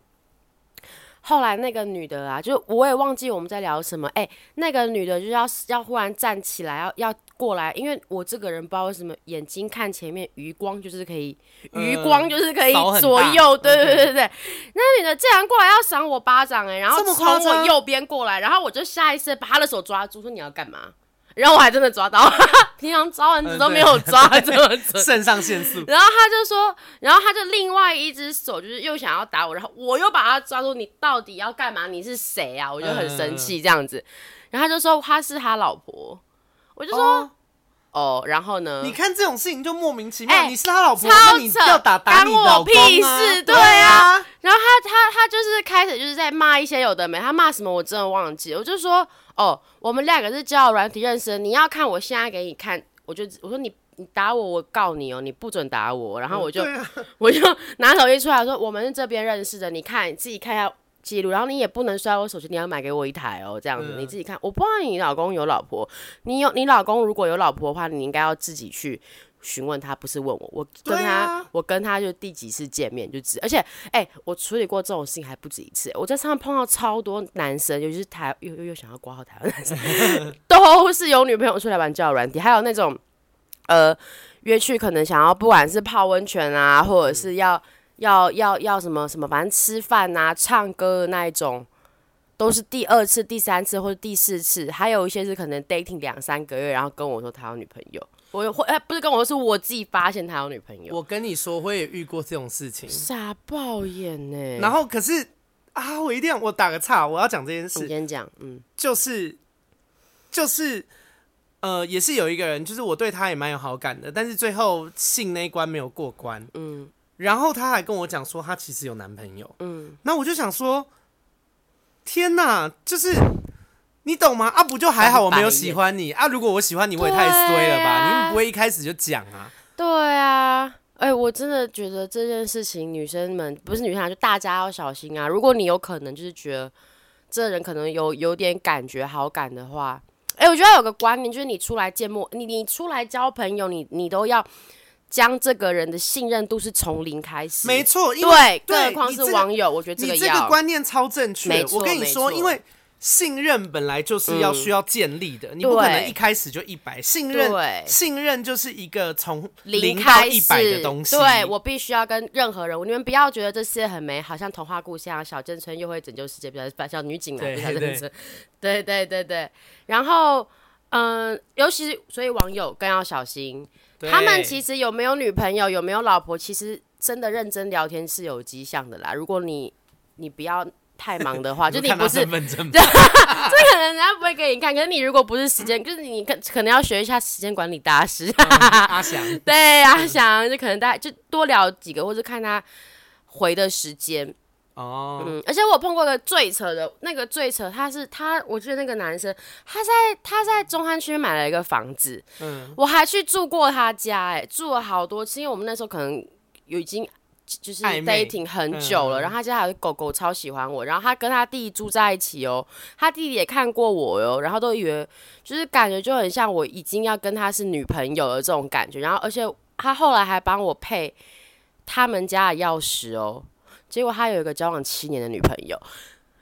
后来那个女的啊，就我也忘记我们在聊什么。哎，那个女的就要要忽然站起来，要要过来，因为我这个人不知道为什么眼睛看前面余光就是可以，余光就是可以左右，呃、对对对对.那女的竟然过来要赏我巴掌哎，然后从我右边过来，然后我就下意识把她的手抓住，说你要干嘛？然后我还真的抓到，平常抓蚊子都没有抓这么准，肾上腺素。然后他就说，然后他就另外一只手就是又想要打我，然后我又把他抓住，你到底要干嘛？你是谁啊？我就很生气这样子。然后他就说他是他老婆，我就说哦，哦，然后呢？你看这种事情就莫名其妙，欸、你是他老婆，超扯，要打打你老公啊？屁事，对啊。然后他他他就是开始就是在骂一些有的没，他骂什么我真的忘记，我就说。哦，我们两个是交友软体认识的。你要看，我现在给你看，我就我说你你打我，我告你哦，你不准打我。然后我就、嗯啊、我就拿手机出来说，我们是这边认识的，你看你自己看一下记录。然后你也不能摔我手机，你要买给我一台哦，这样子、嗯、你自己看。我不知道你老公有老婆，你有你老公如果有老婆的话，你应该要自己去。询问他不是问我，我跟他，啊、我跟他就第几次见面就知，而且，哎、欸，我处理过这种事情还不止一次。我在上面碰到超多男生，尤其是台又又又想要挂号台湾男生，都是有女朋友出来玩交友软体，还有那种呃约去可能想要不管是泡温泉啊，或者是要要要要什么什么，反正吃饭啊、唱歌的那一种，都是第二次、第三次或者第四次，还有一些是可能 dating 两三个月，然后跟我说他有女朋友。我会哎，不是跟我说，是我自己发现他有女朋友。我跟你说，我也遇过这种事情，傻爆眼呢。然后可是啊，我一定要我打个岔，我要讲这件事。你先讲，嗯，就是就是呃，也是有一个人，就是我对他也蛮有好感的，但是最后性那一关没有过关，嗯。然后他还跟我讲说，他其实有男朋友，嗯。那我就想说，天哪，就是。你懂吗？啊，不就还好，我没有喜欢你啊。如果我喜欢你，我也太衰了吧？啊、你不会一开始就讲啊？对啊，哎、欸，我真的觉得这件事情，女生们不是女生啊，就大家要小心啊。如果你有可能就是觉得这人可能有有点感觉好感的话，哎、欸，我觉得有个观念就是你出来见陌，你你出来交朋友，你你都要将这个人的信任度是从零开始。没错，对，更何况是网友，这个、我觉得这个你这个观念超正确。我跟你说，因为。信任本来就是要需要建立的，嗯、你不可能一开始就一百。信任，对信任就是一个从零到一百的东西。对，我必须要跟任何人，你们不要觉得这世界很美好，像童话故事一样，小镇村又会拯救世界，比较小女警啊，比较认真。对对对对，然后嗯、呃，尤其是所以网友更要小心，对他们其实有没有女朋友，有没有老婆，其实真的认真聊天是有迹象的啦。如果你你不要。太忙的话，就你不是，这可能人家不会给你看。可是你如果不是时间，就是你可可能要学一下时间管理大师。阿翔，对阿翔，就可能大家就多聊几个，或者看他回的时间。哦，嗯，而且我碰过个最扯的，那个最扯，他是他，我记得那个男生他在他在中山区买了一个房子，嗯，我还去住过他家，哎，住了好多次，因为我们那时候可能有已经。就是 dating 很久了，嗯、然后他家还有狗狗超喜欢我，然后他跟他弟弟住在一起哦，他弟弟也看过我哟，然后都以为就是感觉就很像我已经要跟他是女朋友的这种感觉，然后而且他后来还帮我配他们家的钥匙哦，结果他有一个交往七年的女朋友。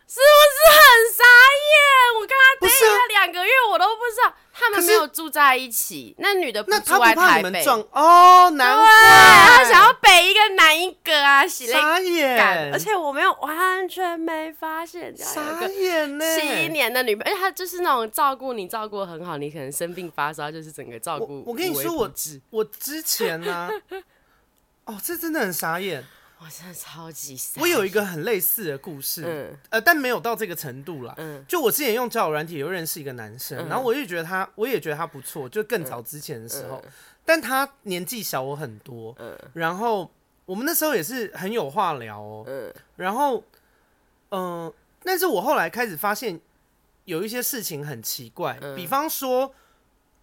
是不是很傻眼？我跟他 date 了两个月，我都不知道他们没有住在一起。那女的不住在台北哦，难怪他想要北一个南一个啊，傻眼。而且我没有完全没发现，傻眼呢。七年的女朋友，而且他就是那种照顾你，照顾得很好。你可能生病发烧，就是整个照顾。我跟你说，我我之前呢，哦，这真的很傻眼。我真的超级傻。我有一个很类似的故事，嗯，呃，但没有到这个程度啦。嗯，就我之前用交友软体又认识一个男生，嗯。然后我就觉得他，我也觉得他不错，就更早之前的时候，嗯。但他年纪小我很多，嗯。然后我们那时候也是很有话聊哦，嗯。然后，嗯、呃，但是我后来开始发现有一些事情很奇怪，嗯。比方说。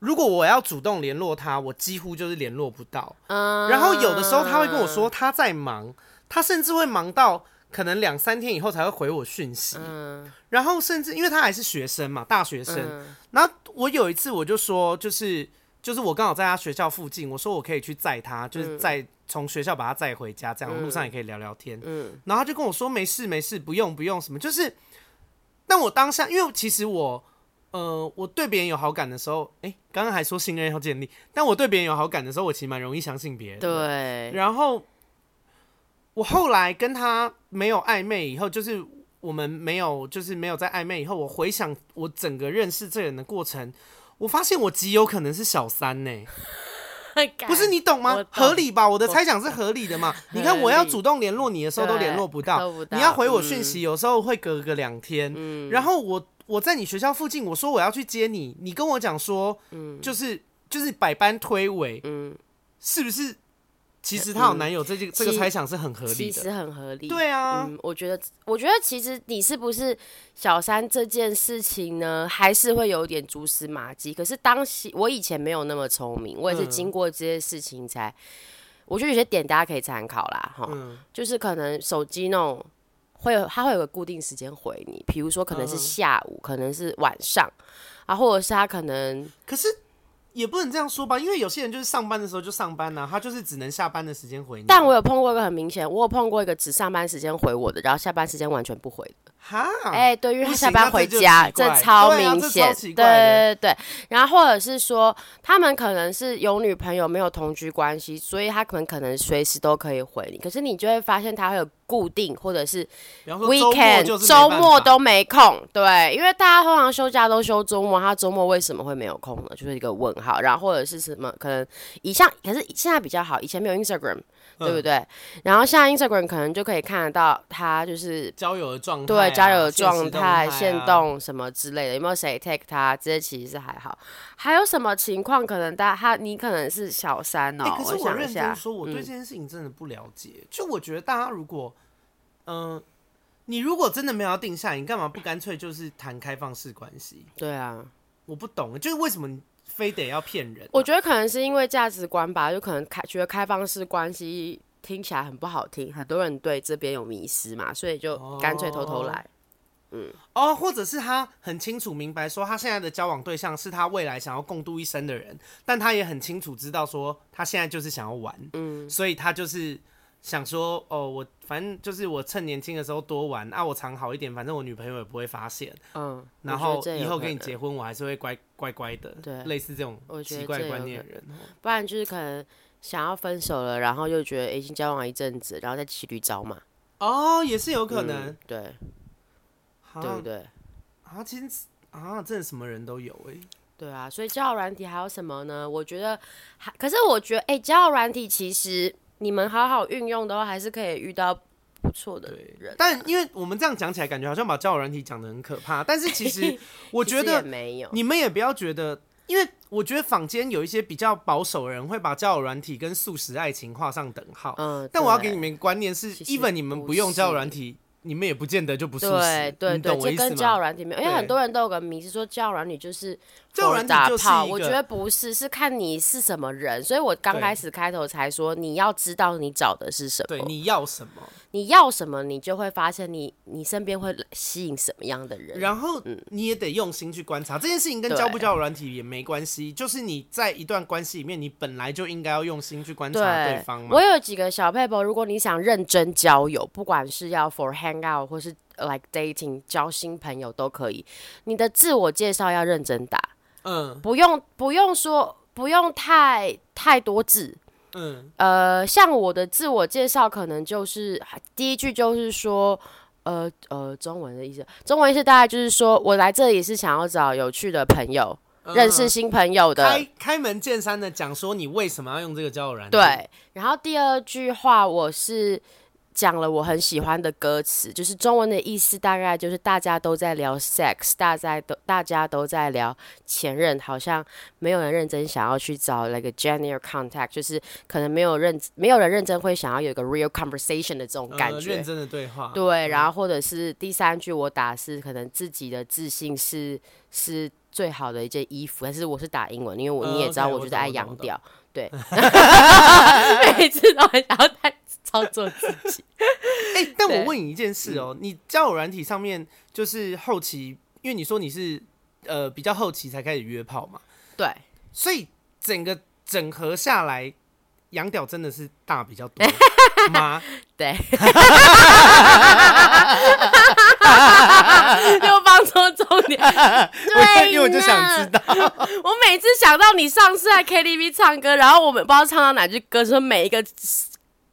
如果我要主动联络他，我几乎就是联络不到。嗯，然后有的时候他会跟我说他在忙，他甚至会忙到可能两三天以后才会回我讯息。嗯，然后甚至因为他还是学生嘛，大学生。嗯然后我有一次我就说，就是就是我刚好在他学校附近，我说我可以去载他，就是载从学校把他载回家，这样路上也可以聊聊天。嗯，然后他就跟我说没事没事，不用不用什么，就是。但我当下，因为其实我。呃，我对别人有好感的时候，哎、欸，刚刚还说信任要建立，但我对别人有好感的时候，我其实蛮容易相信别人。对。然后我后来跟他没有暧昧以后，就是我们没有，就是没有在暧昧以后，我回想我整个认识这人的过程，我发现我极有可能是小三呢、欸。不是你懂吗？懂合理吧？我的猜想是合理的嘛？你看，我要主动联络你的时候都联络不到，不到你要回我讯息，有时候会隔个两天。嗯、然后我。我在你学校附近，我说我要去接你，你跟我讲说，嗯，就是就是百般推诿，嗯，是不是？其实她有男友，这个、嗯、这个猜想是很合理的，其实很合理。对啊，嗯，我觉得，我觉得其实你是不是小三这件事情呢，还是会有点蛛丝马迹。可是当时我以前没有那么聪明，我也是经过这些事情才，嗯、我觉得有些点大家可以参考啦，哈，嗯、就是可能手机那种。会有，他会有个固定时间回你，比如说可能是下午，嗯、可能是晚上，啊，或者是他可能，可是也不能这样说吧，因为有些人就是上班的时候就上班呐、他就是只能下班的时间回你。但我有碰过一个很明显，我有碰过一个只上班时间回我的，然后下班时间完全不回的。哈，哎、欸，对，因为他下班回家，这，这超明显，对，啊、对对对。然后或者是说，他们可能是有女朋友，没有同居关系，所以他可能可能随时都可以回你。可是你就会发现他会有固定，或者是 weekend 周末都没空。对，因为大家通常休假都休周末，他周末为什么会没有空呢？就是一个问号。然后或者是什么可能以像，可是现在比较好，以前没有 Instagram。对不对？嗯、然后像 Instagram 可能就可以看得到他就是交友的状态、啊，对交友的状态、限动、什么之类的，有没有谁 take 他？这些其实是还好。还有什么情况可能大家他你可能是小三哦？欸、可是我认真说，我我对这件事情真的不了解。嗯、就我觉得大家如果，嗯、呃，你如果真的没有要定下，你干嘛不干脆就是谈开放式关系？对啊，我不懂，就是为什么？非得要骗人、啊？我觉得可能是因为价值观吧，就可能开觉得开放式关系听起来很不好听，很多人对这边有迷失嘛，所以就干脆偷偷来。哦嗯，哦，或者是他很清楚明白说他现在的交往对象是他未来想要共度一生的人，但他也很清楚知道说他现在就是想要玩，嗯，所以他就是。想说哦，我反正就是我趁年轻的时候多玩啊，我藏好一点，反正我女朋友也不会发现。嗯，然后以后跟你结婚，我还是会乖乖乖的。对，类似这种奇怪观念的人，不然就是可能想要分手了，然后又觉得已经交往一阵子，然后再骑驴找马。哦，也是有可能。嗯、对，哈对不对？啊，其实啊，真的什么人都有哎、欸。对啊，所以交友软体还有什么呢？我觉得还，可是我觉得，哎、欸，交友软体其实。你们好好运用的话，还是可以遇到不错的人。但因为我们这样讲起来，感觉好像把交友软体讲得很可怕。但是其实 我觉得没有，你们也不要觉得，因为我觉得坊间有一些比较保守的人会把交友软体跟素食爱情画上等号。嗯，但我要给你们观念是，even 你们不用交友软体。你们也不见得就不是，对对对，这跟交友软体没有，因为很多人都有个迷思，说交友软体就是打炮，我觉得不是，是看你是什么人。所以我刚开始开头才说，你要知道你找的是什么，对，你要什么，你要什么，你就会发现你你身边会吸引什么样的人。然后你也得用心去观察这件事情，跟交不交友软体也没关系，就是你在一段关系里面，你本来就应该要用心去观察对方嘛。我有几个小撇步，如果你想认真交友，不管是要 for。hangout 或是 like dating 交新朋友都可以，你的自我介绍要认真打，嗯，不用不用说不用太太多字，嗯，呃，像我的自我介绍可能就是第一句就是说，呃呃，中文的意思，中文意思大概就是说我来这里是想要找有趣的朋友，嗯、认识新朋友的，开开门见山的讲说你为什么要用这个交友软件，对，然后第二句话我是。讲了我很喜欢的歌词，就是中文的意思大概就是大家都在聊 sex，大家都大家都在聊前任，好像没有人认真想要去找那个 genuine contact，就是可能没有认没有人认真会想要有一个 real conversation 的这种感觉，呃、认真的对话。对，然后或者是第三句我打是可能自己的自信是是最好的一件衣服，但是我是打英文，因为我你也知道，我就是爱洋调，对，每次都很想要太。操作自己，哎、欸，但我问你一件事哦、喔，你交友软体上面就是后期，因为你说你是呃比较后期才开始约炮嘛，对，所以整个整合下来，洋屌真的是大比较多 吗？对，又放错重点，对，因为我就想知道，我每次想到你上次在 KTV 唱歌，然后我们不知道唱到哪句歌，说每一个。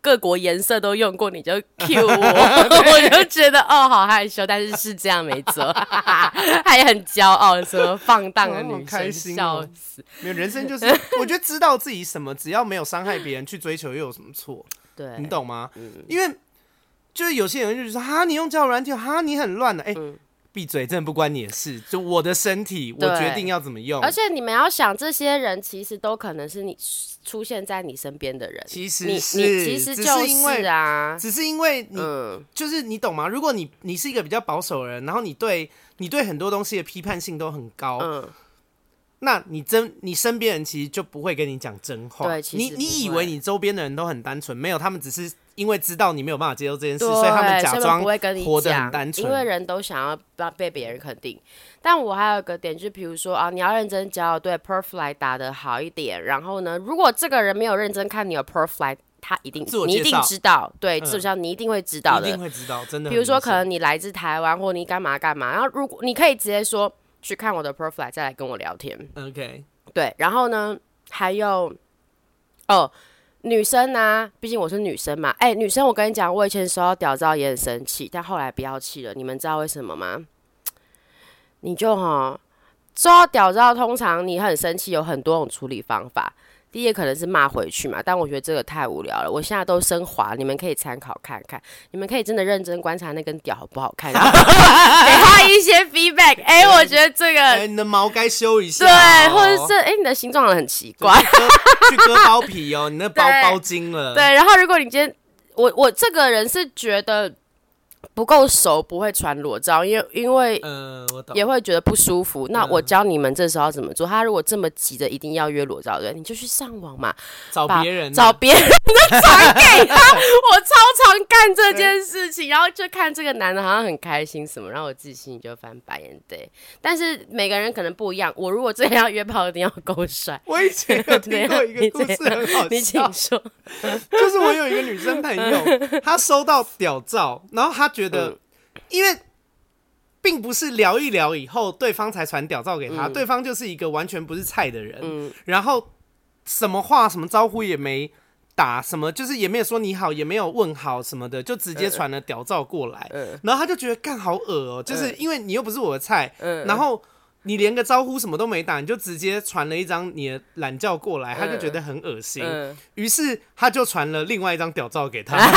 各国颜色都用过，你就 Q 我，我就觉得哦，好害羞，但是是这样没错，他也很骄傲，什么放荡的女生，笑死。没有人生就是，我觉得知道自己什么，只要没有伤害别人去追求，又有什么错？对，你懂吗？因为就是有些人就是说，哈，你用交友软体，哈，你很乱的，哎、欸。嗯闭嘴，真的不关你的事。就我的身体，我决定要怎么用。而且你们要想，这些人其实都可能是你出现在你身边的人。其实是，其实就是啊，只是因为你，嗯、就是你懂吗？如果你你是一个比较保守的人，然后你对你对很多东西的批判性都很高，嗯，那你真你身边人其实就不会跟你讲真话。对，你你以为你周边的人都很单纯，没有，他们只是。因为知道你没有办法接受这件事，所以他们假装活得很单纯。因为人都想要被别人肯定。但我还有一个点，就比如说啊，你要认真交，对 Perfect 打得好一点。然后呢，如果这个人没有认真看你的 Perfect，他一定你一定知道，对，至少你一定会知道的，一定会知道，真的。比如说，可能你来自台湾，或你干嘛干嘛，然后如果你可以直接说去看我的 profile，再来跟我聊天。OK，对，然后呢，还有哦。女生啊，毕竟我是女生嘛。哎、女生，我跟你讲，我以前收到屌照也很生气，但后来不要气了。你们知道为什么吗？你就哈收到屌照，通常你很生气，有很多种处理方法。第一个可能是骂回去嘛，但我觉得这个太无聊了。我现在都升华，你们可以参考看看。你们可以真的认真观察那根屌好不好看，然后 给他一些 feedback。哎、欸，我觉得这个，欸、你的毛该修一下，对，或者是哎、欸，你的形状很奇怪，去割包皮哦，你那包包筋了。对，然后如果你今天，我我这个人是觉得。不够熟不会传裸照，因为因为也会觉得不舒服。呃、那我教你们这时候要怎么做。他如果这么急着一定要约裸照的，你就去上网嘛，找别人，找别人传给他。我超常干这件事情，然后就看这个男的好像很开心什么，然后我自己心里就翻白眼。对，但是每个人可能不一样。我如果真的要约炮，一定要够帅。我以前有听过 一个故事，很好笑。你请说，就是我有一个女生朋友，她收到屌照，然后她。他觉得，因为并不是聊一聊以后，对方才传屌照给他，对方就是一个完全不是菜的人，然后什么话、什么招呼也没打，什么就是也没有说你好，也没有问好什么的，就直接传了屌照过来，然后他就觉得干好恶哦，就是因为你又不是我的菜，然后。你连个招呼什么都没打，你就直接传了一张你的懒觉过来，他就觉得很恶心，于、嗯、是他就传了另外一张屌照给他。啊、我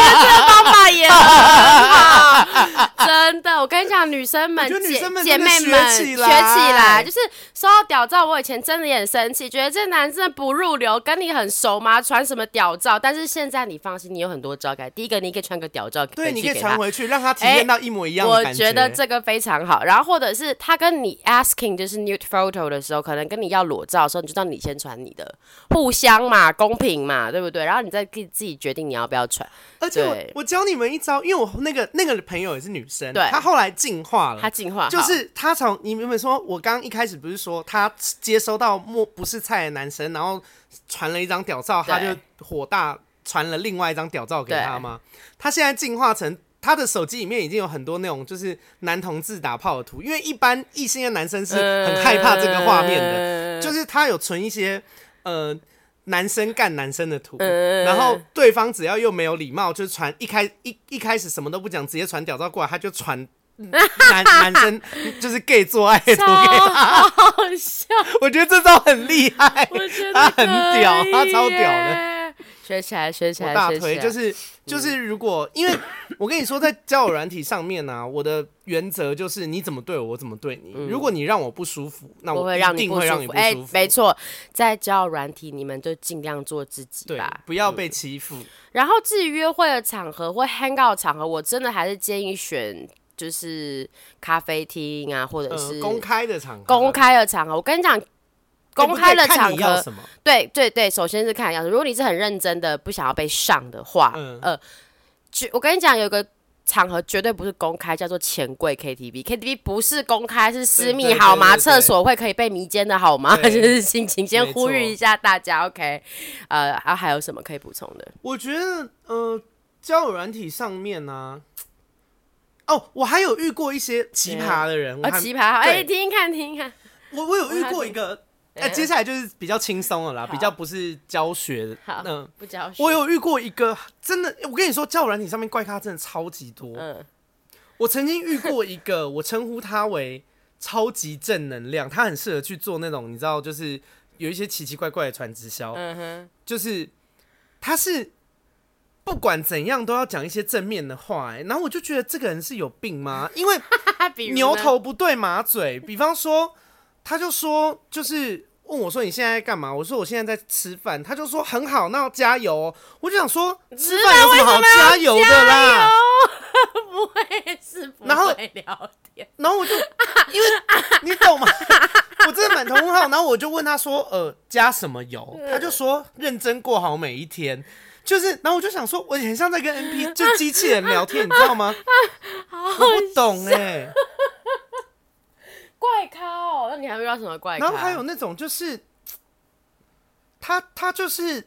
觉得这个方法也很好，真的。我跟你讲，女生们、女生们姐妹们学起来，就是收到屌照，我以前真的也很生气，觉得这男生不入流，跟你很熟吗？传什么屌照？但是现在你放心，你有很多招改。第一个，你可以传个屌照，对，你可以传回去，让他体验到一模一样的感觉。我觉得这个非常好。然后或者是他跟跟你 asking 就是 nude photo 的时候，可能跟你要裸照的时候，你就知道你先传你的，互相嘛，公平嘛，对不对？然后你再自自己决定你要不要传。而且我，我教你们一招，因为我那个那个朋友也是女生，对，她后来进化了，她进化就是她从你们说，我刚刚一开始不是说她接收到莫不是菜的男生，然后传了一张屌照，她就火大传了另外一张屌照给他吗？她现在进化成。他的手机里面已经有很多那种就是男同志打炮的图，因为一般异性的男生是很害怕这个画面的，就是他有存一些呃男生干男生的图，然后对方只要又没有礼貌，就传一开一一开始什么都不讲，直接传屌照过来，他就传男 男生就是 gay 做爱的图给他，好笑，我觉得这招很厉害，他很屌，他超屌的。学起来，学起来，我大推就是就是，如果因为我跟你说，在交友软体上面呢、啊，我的原则就是你怎么对我，我怎么对你。如果你让我不舒服，那我会让你不舒服。哎，没错，在交友软体，你们就尽量做自己吧，不要被欺负。然后至于约会的场合或 hang out 的场合，我真的还是建议选就是咖啡厅啊，或者是公开的场合。公开的场合，我跟你讲。公开的场合，对对对，首先是看样子。如果你是很认真的，不想要被上的话，嗯、呃，就我跟你讲，有个场合绝对不是公开，叫做钱柜 KTV。KTV 不是公开，是私密好吗？厕所会可以被迷奸的好吗？就是心情先呼吁一下大家，OK？呃，然后还有什么可以补充的？我觉得，呃，交友软体上面呢、啊，哦，我还有遇过一些奇葩的人，啊、哦，奇葩，哎，听听看，听听看，我我有遇过一个。那接下来就是比较轻松的啦，比较不是教学的。嗯，不教学。我有遇过一个真的，我跟你说，交友软体上面怪咖真的超级多。嗯，我曾经遇过一个，我称呼他为超级正能量，他很适合去做那种你知道，就是有一些奇奇怪怪的传直销。嗯哼，就是他是不管怎样都要讲一些正面的话，哎，然后我就觉得这个人是有病吗？因为 牛头不对马嘴，比方说。他就说，就是问我说你现在在干嘛？我说我现在在吃饭。他就说很好，那要加油哦。我就想说，吃饭有什么好加油的啦？不会是不会聊天。然后我就因为你懂吗？我真的满头问号。然后我就问他说，呃，加什么油？他就说认真过好每一天。就是，然后我就想说，我很像在跟 NP 就机器人聊天，你知道吗？我不懂哎、欸。怪咖哦，那你还遇到什么怪咖？然后还有那种就是，他他就是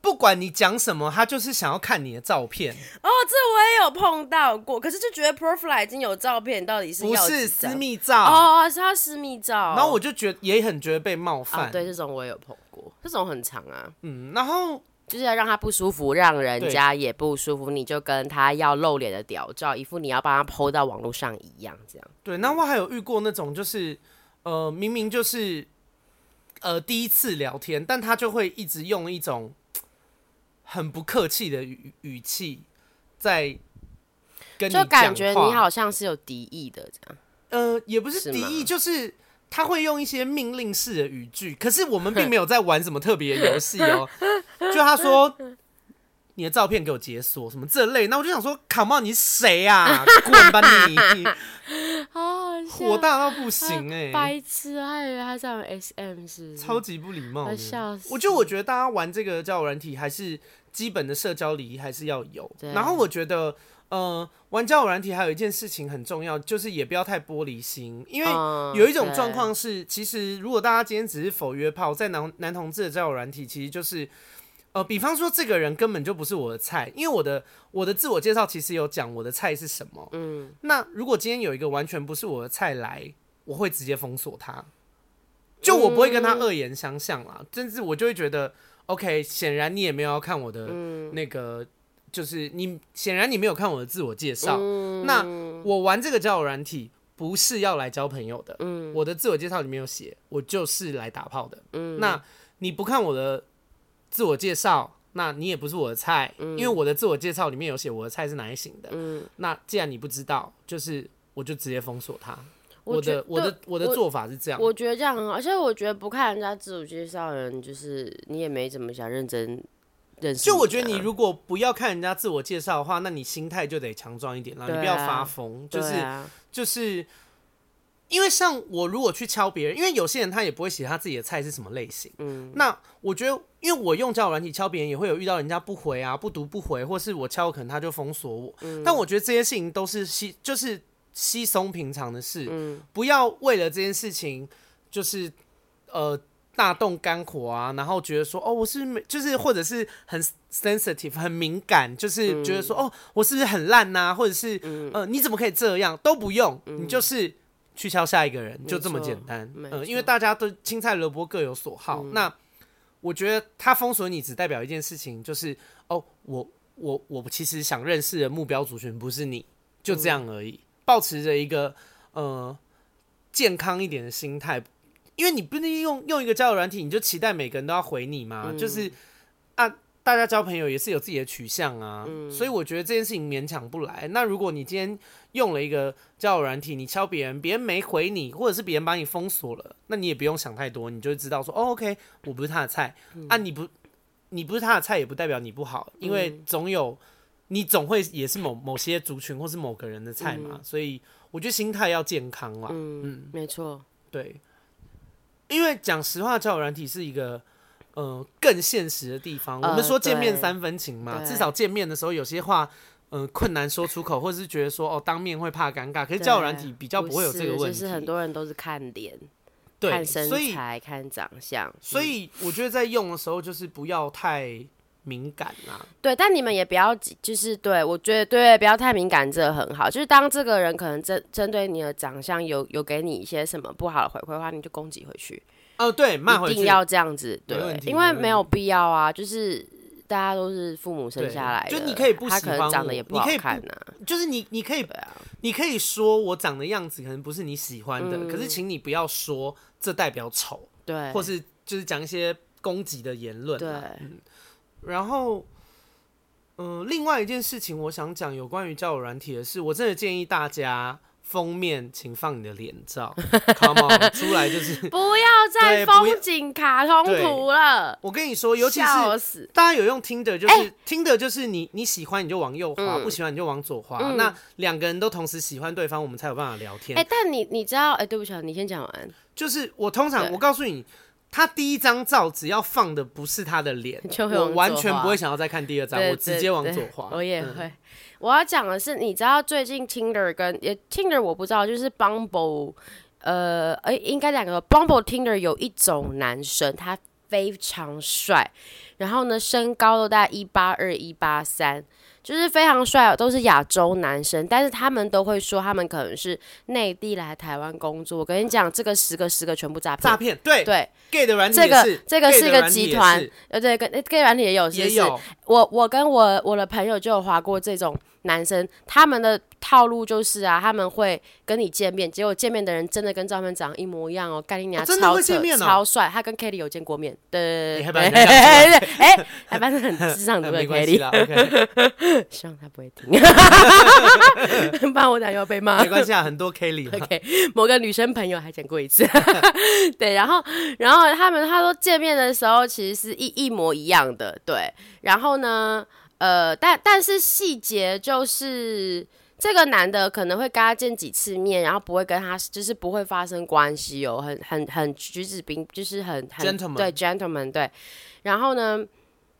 不管你讲什么，他就是想要看你的照片。哦，这我也有碰到过，可是就觉得 profile 已经有照片，到底是不是私密照？哦，是他私密照。然后我就觉得也很觉得被冒犯。哦，对，这种我也有碰过，这种很长啊。嗯，然后。就是要让他不舒服，让人家也不舒服，你就跟他要露脸的屌照，一副你要帮他 PO 到网络上一样，这样。对，那我还有遇过那种，就是呃，明明就是呃第一次聊天，但他就会一直用一种很不客气的语语气在跟就感觉你好像是有敌意的这样。呃，也不是敌意，就是。他会用一些命令式的语句，可是我们并没有在玩什么特别的游戏哦。就他说：“你的照片给我解锁什么这类。”那我就想说：“Come on，你是谁啊？滚吧你！” 好好笑，火大到不行哎、欸！白痴，还以为他在玩 SM 是超级不礼貌。笑死！我就我觉得大家玩这个交友软体，还是基本的社交礼仪还是要有。然后我觉得。呃，玩交友软体还有一件事情很重要，就是也不要太玻璃心，因为有一种状况是，其实如果大家今天只是否约炮，在男男同志的交友软体，其实就是，呃，比方说这个人根本就不是我的菜，因为我的我的自我介绍其实有讲我的菜是什么，嗯，那如果今天有一个完全不是我的菜来，我会直接封锁他，就我不会跟他恶言相向啦，甚至我就会觉得，OK，显然你也没有要看我的那个。就是你显然你没有看我的自我介绍，嗯、那我玩这个交友软体不是要来交朋友的，嗯、我的自我介绍里面有写，我就是来打炮的。嗯、那你不看我的自我介绍，那你也不是我的菜，嗯、因为我的自我介绍里面有写我的菜是哪一型的。嗯、那既然你不知道，就是我就直接封锁他。我的我的我的做法是这样，我觉得这样很好，而且我觉得不看人家自我介绍的人，就是你也没怎么想认真。就我觉得，你如果不要看人家自我介绍的话，那你心态就得强壮一点了。你不要发疯，就是就是，因为像我如果去敲别人，因为有些人他也不会写他自己的菜是什么类型。嗯，那我觉得，因为我用交友软体敲别人，也会有遇到人家不回啊，不读不回，或是我敲可能他就封锁我。但我觉得这些事情都是稀，就是稀松平常的事。嗯，不要为了这件事情，就是呃。大动肝火啊，然后觉得说，哦，我是没，就是或者是很 sensitive，很敏感，就是觉得说，嗯、哦，我是不是很烂呐、啊？或者是，嗯、呃，你怎么可以这样？都不用，嗯、你就是去敲下一个人，就这么简单。嗯、呃，因为大家都青菜萝卜各有所好。嗯、那我觉得他封锁你，只代表一件事情，就是，哦，我我我其实想认识的目标族群不是你，就这样而已。嗯、抱持着一个呃健康一点的心态。因为你不能用用一个交友软体，你就期待每个人都要回你嘛？嗯、就是啊，大家交朋友也是有自己的取向啊，嗯所以我觉得这件事情勉强不来。那如果你今天用了一个交友软体，你敲别人，别人没回你，或者是别人把你封锁了，那你也不用想太多，你就知道说，哦，OK，我不是他的菜，嗯、啊，你不，你不是他的菜，也不代表你不好，因为总有你总会也是某某些族群或是某个人的菜嘛，嗯、所以我觉得心态要健康啦。嗯，嗯没错，对。因为讲实话，交友软体是一个呃更现实的地方。呃、我们说见面三分情嘛，至少见面的时候有些话，嗯、呃，困难说出口，或者是觉得说哦，当面会怕尴尬。可是交友软体比较不会有这个问题。就是很多人都是看脸、对看身材、看长相，所以我觉得在用的时候就是不要太。敏感啊，对，但你们也不要，就是对我觉得对，不要太敏感，这个很好。就是当这个人可能针针对你的长相有有给你一些什么不好的回馈的话，你就攻击回去。哦，对，骂回去，一定要这样子，对，因为没有必要啊。就是大家都是父母生下来的，就你可以不喜欢，他可能长得也不好看呐、啊。就是你，你可以，啊、你可以说我长的样子可能不是你喜欢的，嗯、可是请你不要说这代表丑，对，或是就是讲一些攻击的言论、啊，对。嗯然后，嗯、呃，另外一件事情，我想讲有关于交友软体的事，我真的建议大家封面请放你的脸照，Come on，出来就是 不要再风景卡通图了。我跟你说，尤其是大家有用听的，就是听的，就是你你喜欢你就往右滑，嗯、不喜欢你就往左滑。嗯、那两个人都同时喜欢对方，我们才有办法聊天。哎，但你你知道，哎，对不起，你先讲完。就是我通常，我告诉你。他第一张照只要放的不是他的脸，我完全不会想要再看第二张，我直接往左滑。我也会。嗯、我要讲的是，你知道最近 Tinder 跟也 Tinder 我不知道，就是 Bumble，呃，哎，应该两个 Bumble Tinder 有一种男生，他非常帅，然后呢，身高都大概一八二、一八三。就是非常帅，都是亚洲男生，但是他们都会说他们可能是内地来台湾工作。我跟你讲，这个十个十个全部诈骗，诈骗，对对，gay 的软体这个这个是一个集团，呃，对，跟 gay 软体也有，也有。我我跟我我的朋友就有划过这种。男生他们的套路就是啊，他们会跟你见面，结果见面的人真的跟照片长得一模一样哦，干你娘，超扯，超帅，他跟 Kelly 有见过面，对对对 对，哎，还发生很智障的 Kelly，希望他不会听，不然我等下又要被骂，没关系啊，很多 Kelly，OK，某个女生朋友还见过一次，对，然后然后他们他说见面的时候其实是一一模一样的，对，然后呢？呃，但但是细节就是这个男的可能会跟他见几次面，然后不会跟他就是不会发生关系哦，很很很举止彬，就是很很 gentleman 对 gentleman 对，然后呢，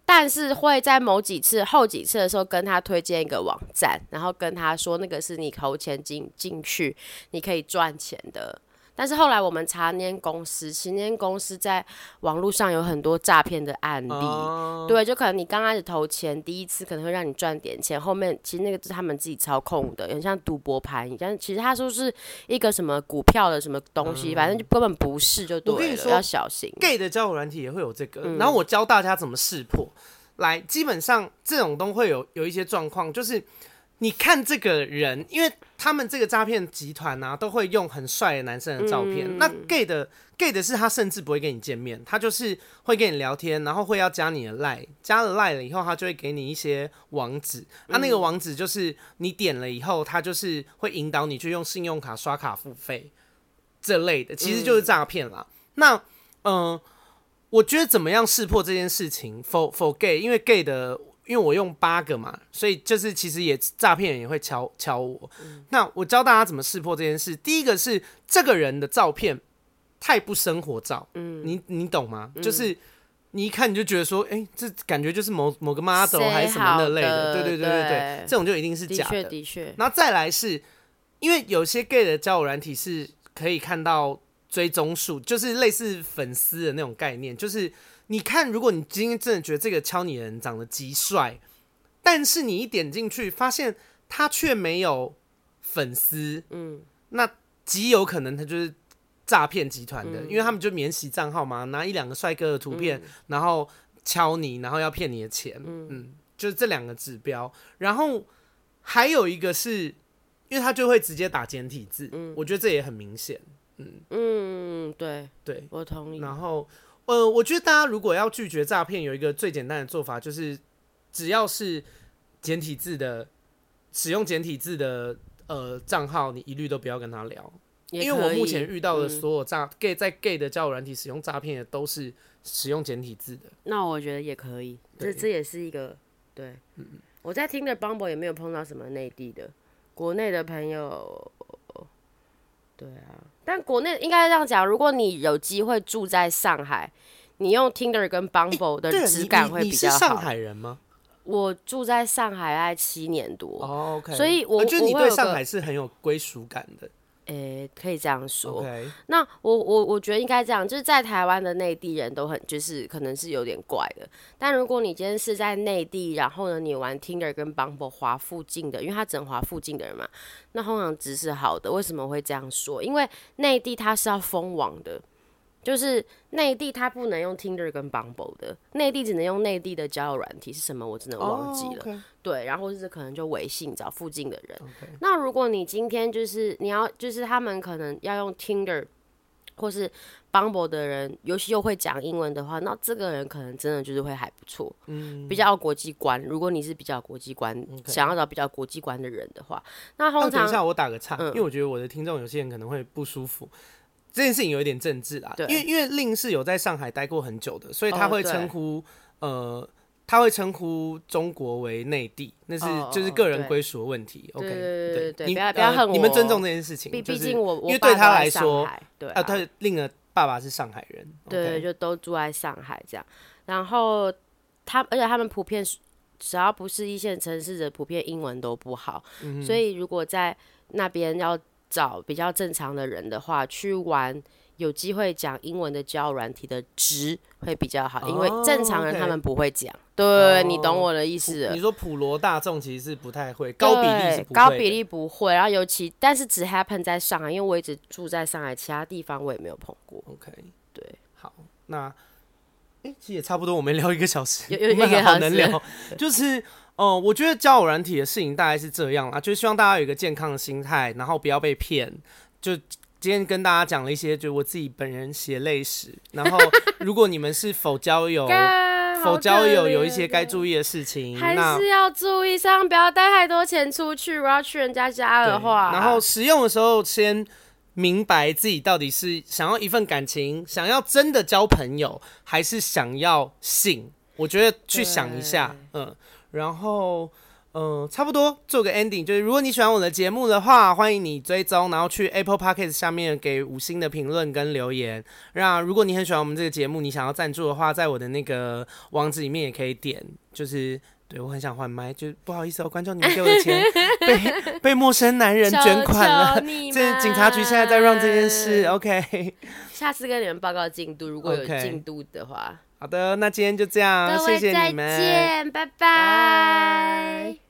但是会在某几次后几次的时候跟他推荐一个网站，然后跟他说那个是你投钱进进去，你可以赚钱的。但是后来我们查那间公司，其实那间公司在网络上有很多诈骗的案例，oh. 对，就可能你刚开始投钱，第一次可能会让你赚点钱，后面其实那个是他们自己操控的，很像赌博盘一样。其实他说是一个什么股票的什么东西，嗯、反正就根本不是，就对了，我跟你说要小心。gay 的交友软体也会有这个，嗯、然后我教大家怎么识破。来，基本上这种都会有有一些状况，就是。你看这个人，因为他们这个诈骗集团啊，都会用很帅的男生的照片。嗯、那 gay 的 gay 的是他甚至不会跟你见面，他就是会跟你聊天，然后会要加你的 line，加了 line 了以后，他就会给你一些网址。那、嗯啊、那个网址就是你点了以后，他就是会引导你去用信用卡刷卡付费这类的，其实就是诈骗啦。嗯、那嗯、呃，我觉得怎么样识破这件事情？for for gay，因为 gay 的。因为我用八个嘛，所以就是其实也诈骗人也会敲敲我。嗯、那我教大家怎么识破这件事。第一个是这个人的照片太不生活照，嗯，你你懂吗？嗯、就是你一看你就觉得说，哎、欸，这感觉就是某某个 model 还是什么那类的，对对对对对，对这种就一定是假的。的确的确。然后再来是，因为有些 gay 的交友软体是可以看到追踪数，就是类似粉丝的那种概念，就是。你看，如果你今天真的觉得这个敲你的人长得极帅，但是你一点进去发现他却没有粉丝，嗯，那极有可能他就是诈骗集团的，嗯、因为他们就免洗账号嘛，拿一两个帅哥的图片，嗯、然后敲你，然后要骗你的钱，嗯，嗯，就是这两个指标。然后还有一个是，因为他就会直接打简体字，嗯，我觉得这也很明显，嗯嗯，对对，我同意。然后。呃，我觉得大家如果要拒绝诈骗，有一个最简单的做法，就是只要是简体字的，使用简体字的呃账号，你一律都不要跟他聊。因为我目前遇到的所有诈、嗯、gay 在 gay 的交友软体使用诈骗的，都是使用简体字的。那我觉得也可以，这这也是一个对。嗯、我在听的 Bumble 也没有碰到什么内地的，国内的朋友。对啊，但国内应该这样讲，如果你有机会住在上海，你用 Tinder 跟 Bumble 的质感会比较好。你是上海人吗？我住在上海七年多哦，OK，所以我，我觉得你对上海是很有归属感的。诶、欸，可以这样说。Okay. 那我我我觉得应该这样，就是在台湾的内地人都很，就是可能是有点怪的。但如果你今天是在内地，然后呢，你玩 Tinder 跟 Bumble 滑附近的，因为他只能滑附近的人嘛，那通常值是好的。为什么会这样说？因为内地它是要封网的。就是内地它不能用 Tinder 跟 Bumble 的，内地只能用内地的交友软体是什么？我真的忘记了。Oh. 对，然后是可能就微信找附近的人。那如果你今天就是你要就是他们可能要用 Tinder 或是 Bumble 的人，尤其又会讲英文的话，那这个人可能真的就是会还不错，嗯，比较国际观。如果你是比较国际观.想要找比较国际观的人的话，那通常等一下我打个岔，嗯，因为我觉得我的听众有些人可能会不舒服。这件事情有一点政治啦，因为因为令是有在上海待过很久的，所以他会称呼、哦、呃，他会称呼中国为内地，那是就是个人归属的问题。OK，对对对不要不要恨我，你们尊重这件事情。毕毕竟我因为对他来说，对啊，他令的爸爸是上海人，对，就都住在上海这样。然后他而且他们普遍只要不是一线城市的，普遍英文都不好，所以如果在那边要。找比较正常的人的话，去玩有机会讲英文的交友软体的值会比较好，哦、因为正常人他们不会讲。哦、对、哦，你懂我的意思。你说普罗大众其实是不太会，高比例是不会，高比例不会。然后尤其，但是只 happen 在上海，因为我一直住在上海，其他地方我也没有碰过。OK，对，好，那其实也差不多，我们聊一个小时，有 有一个好能聊，就是。哦、呃，我觉得交友软体的事情大概是这样啦，就是希望大家有一个健康的心态，然后不要被骗。就今天跟大家讲了一些，就我自己本人血泪史。然后，如果你们是否交友，否交友有一些该注意的事情，还是要注意上，不要带太多钱出去。如果要去人家家的话，然后使用的时候先明白自己到底是想要一份感情，想要真的交朋友，还是想要性。我觉得去想一下，嗯。然后，嗯、呃，差不多做个 ending，就是如果你喜欢我的节目的话，欢迎你追踪，然后去 Apple Podcast 下面给五星的评论跟留言。那如果你很喜欢我们这个节目，你想要赞助的话，在我的那个网址里面也可以点。就是对我很想换麦，就不好意思哦，观众你们给我的钱 被被陌生男人卷款了。这警察局现在在 run 这件事，OK。下次跟你们报告进度，如果有进度的话。好的，那今天就这样，谢谢你们，再见，拜拜。拜拜。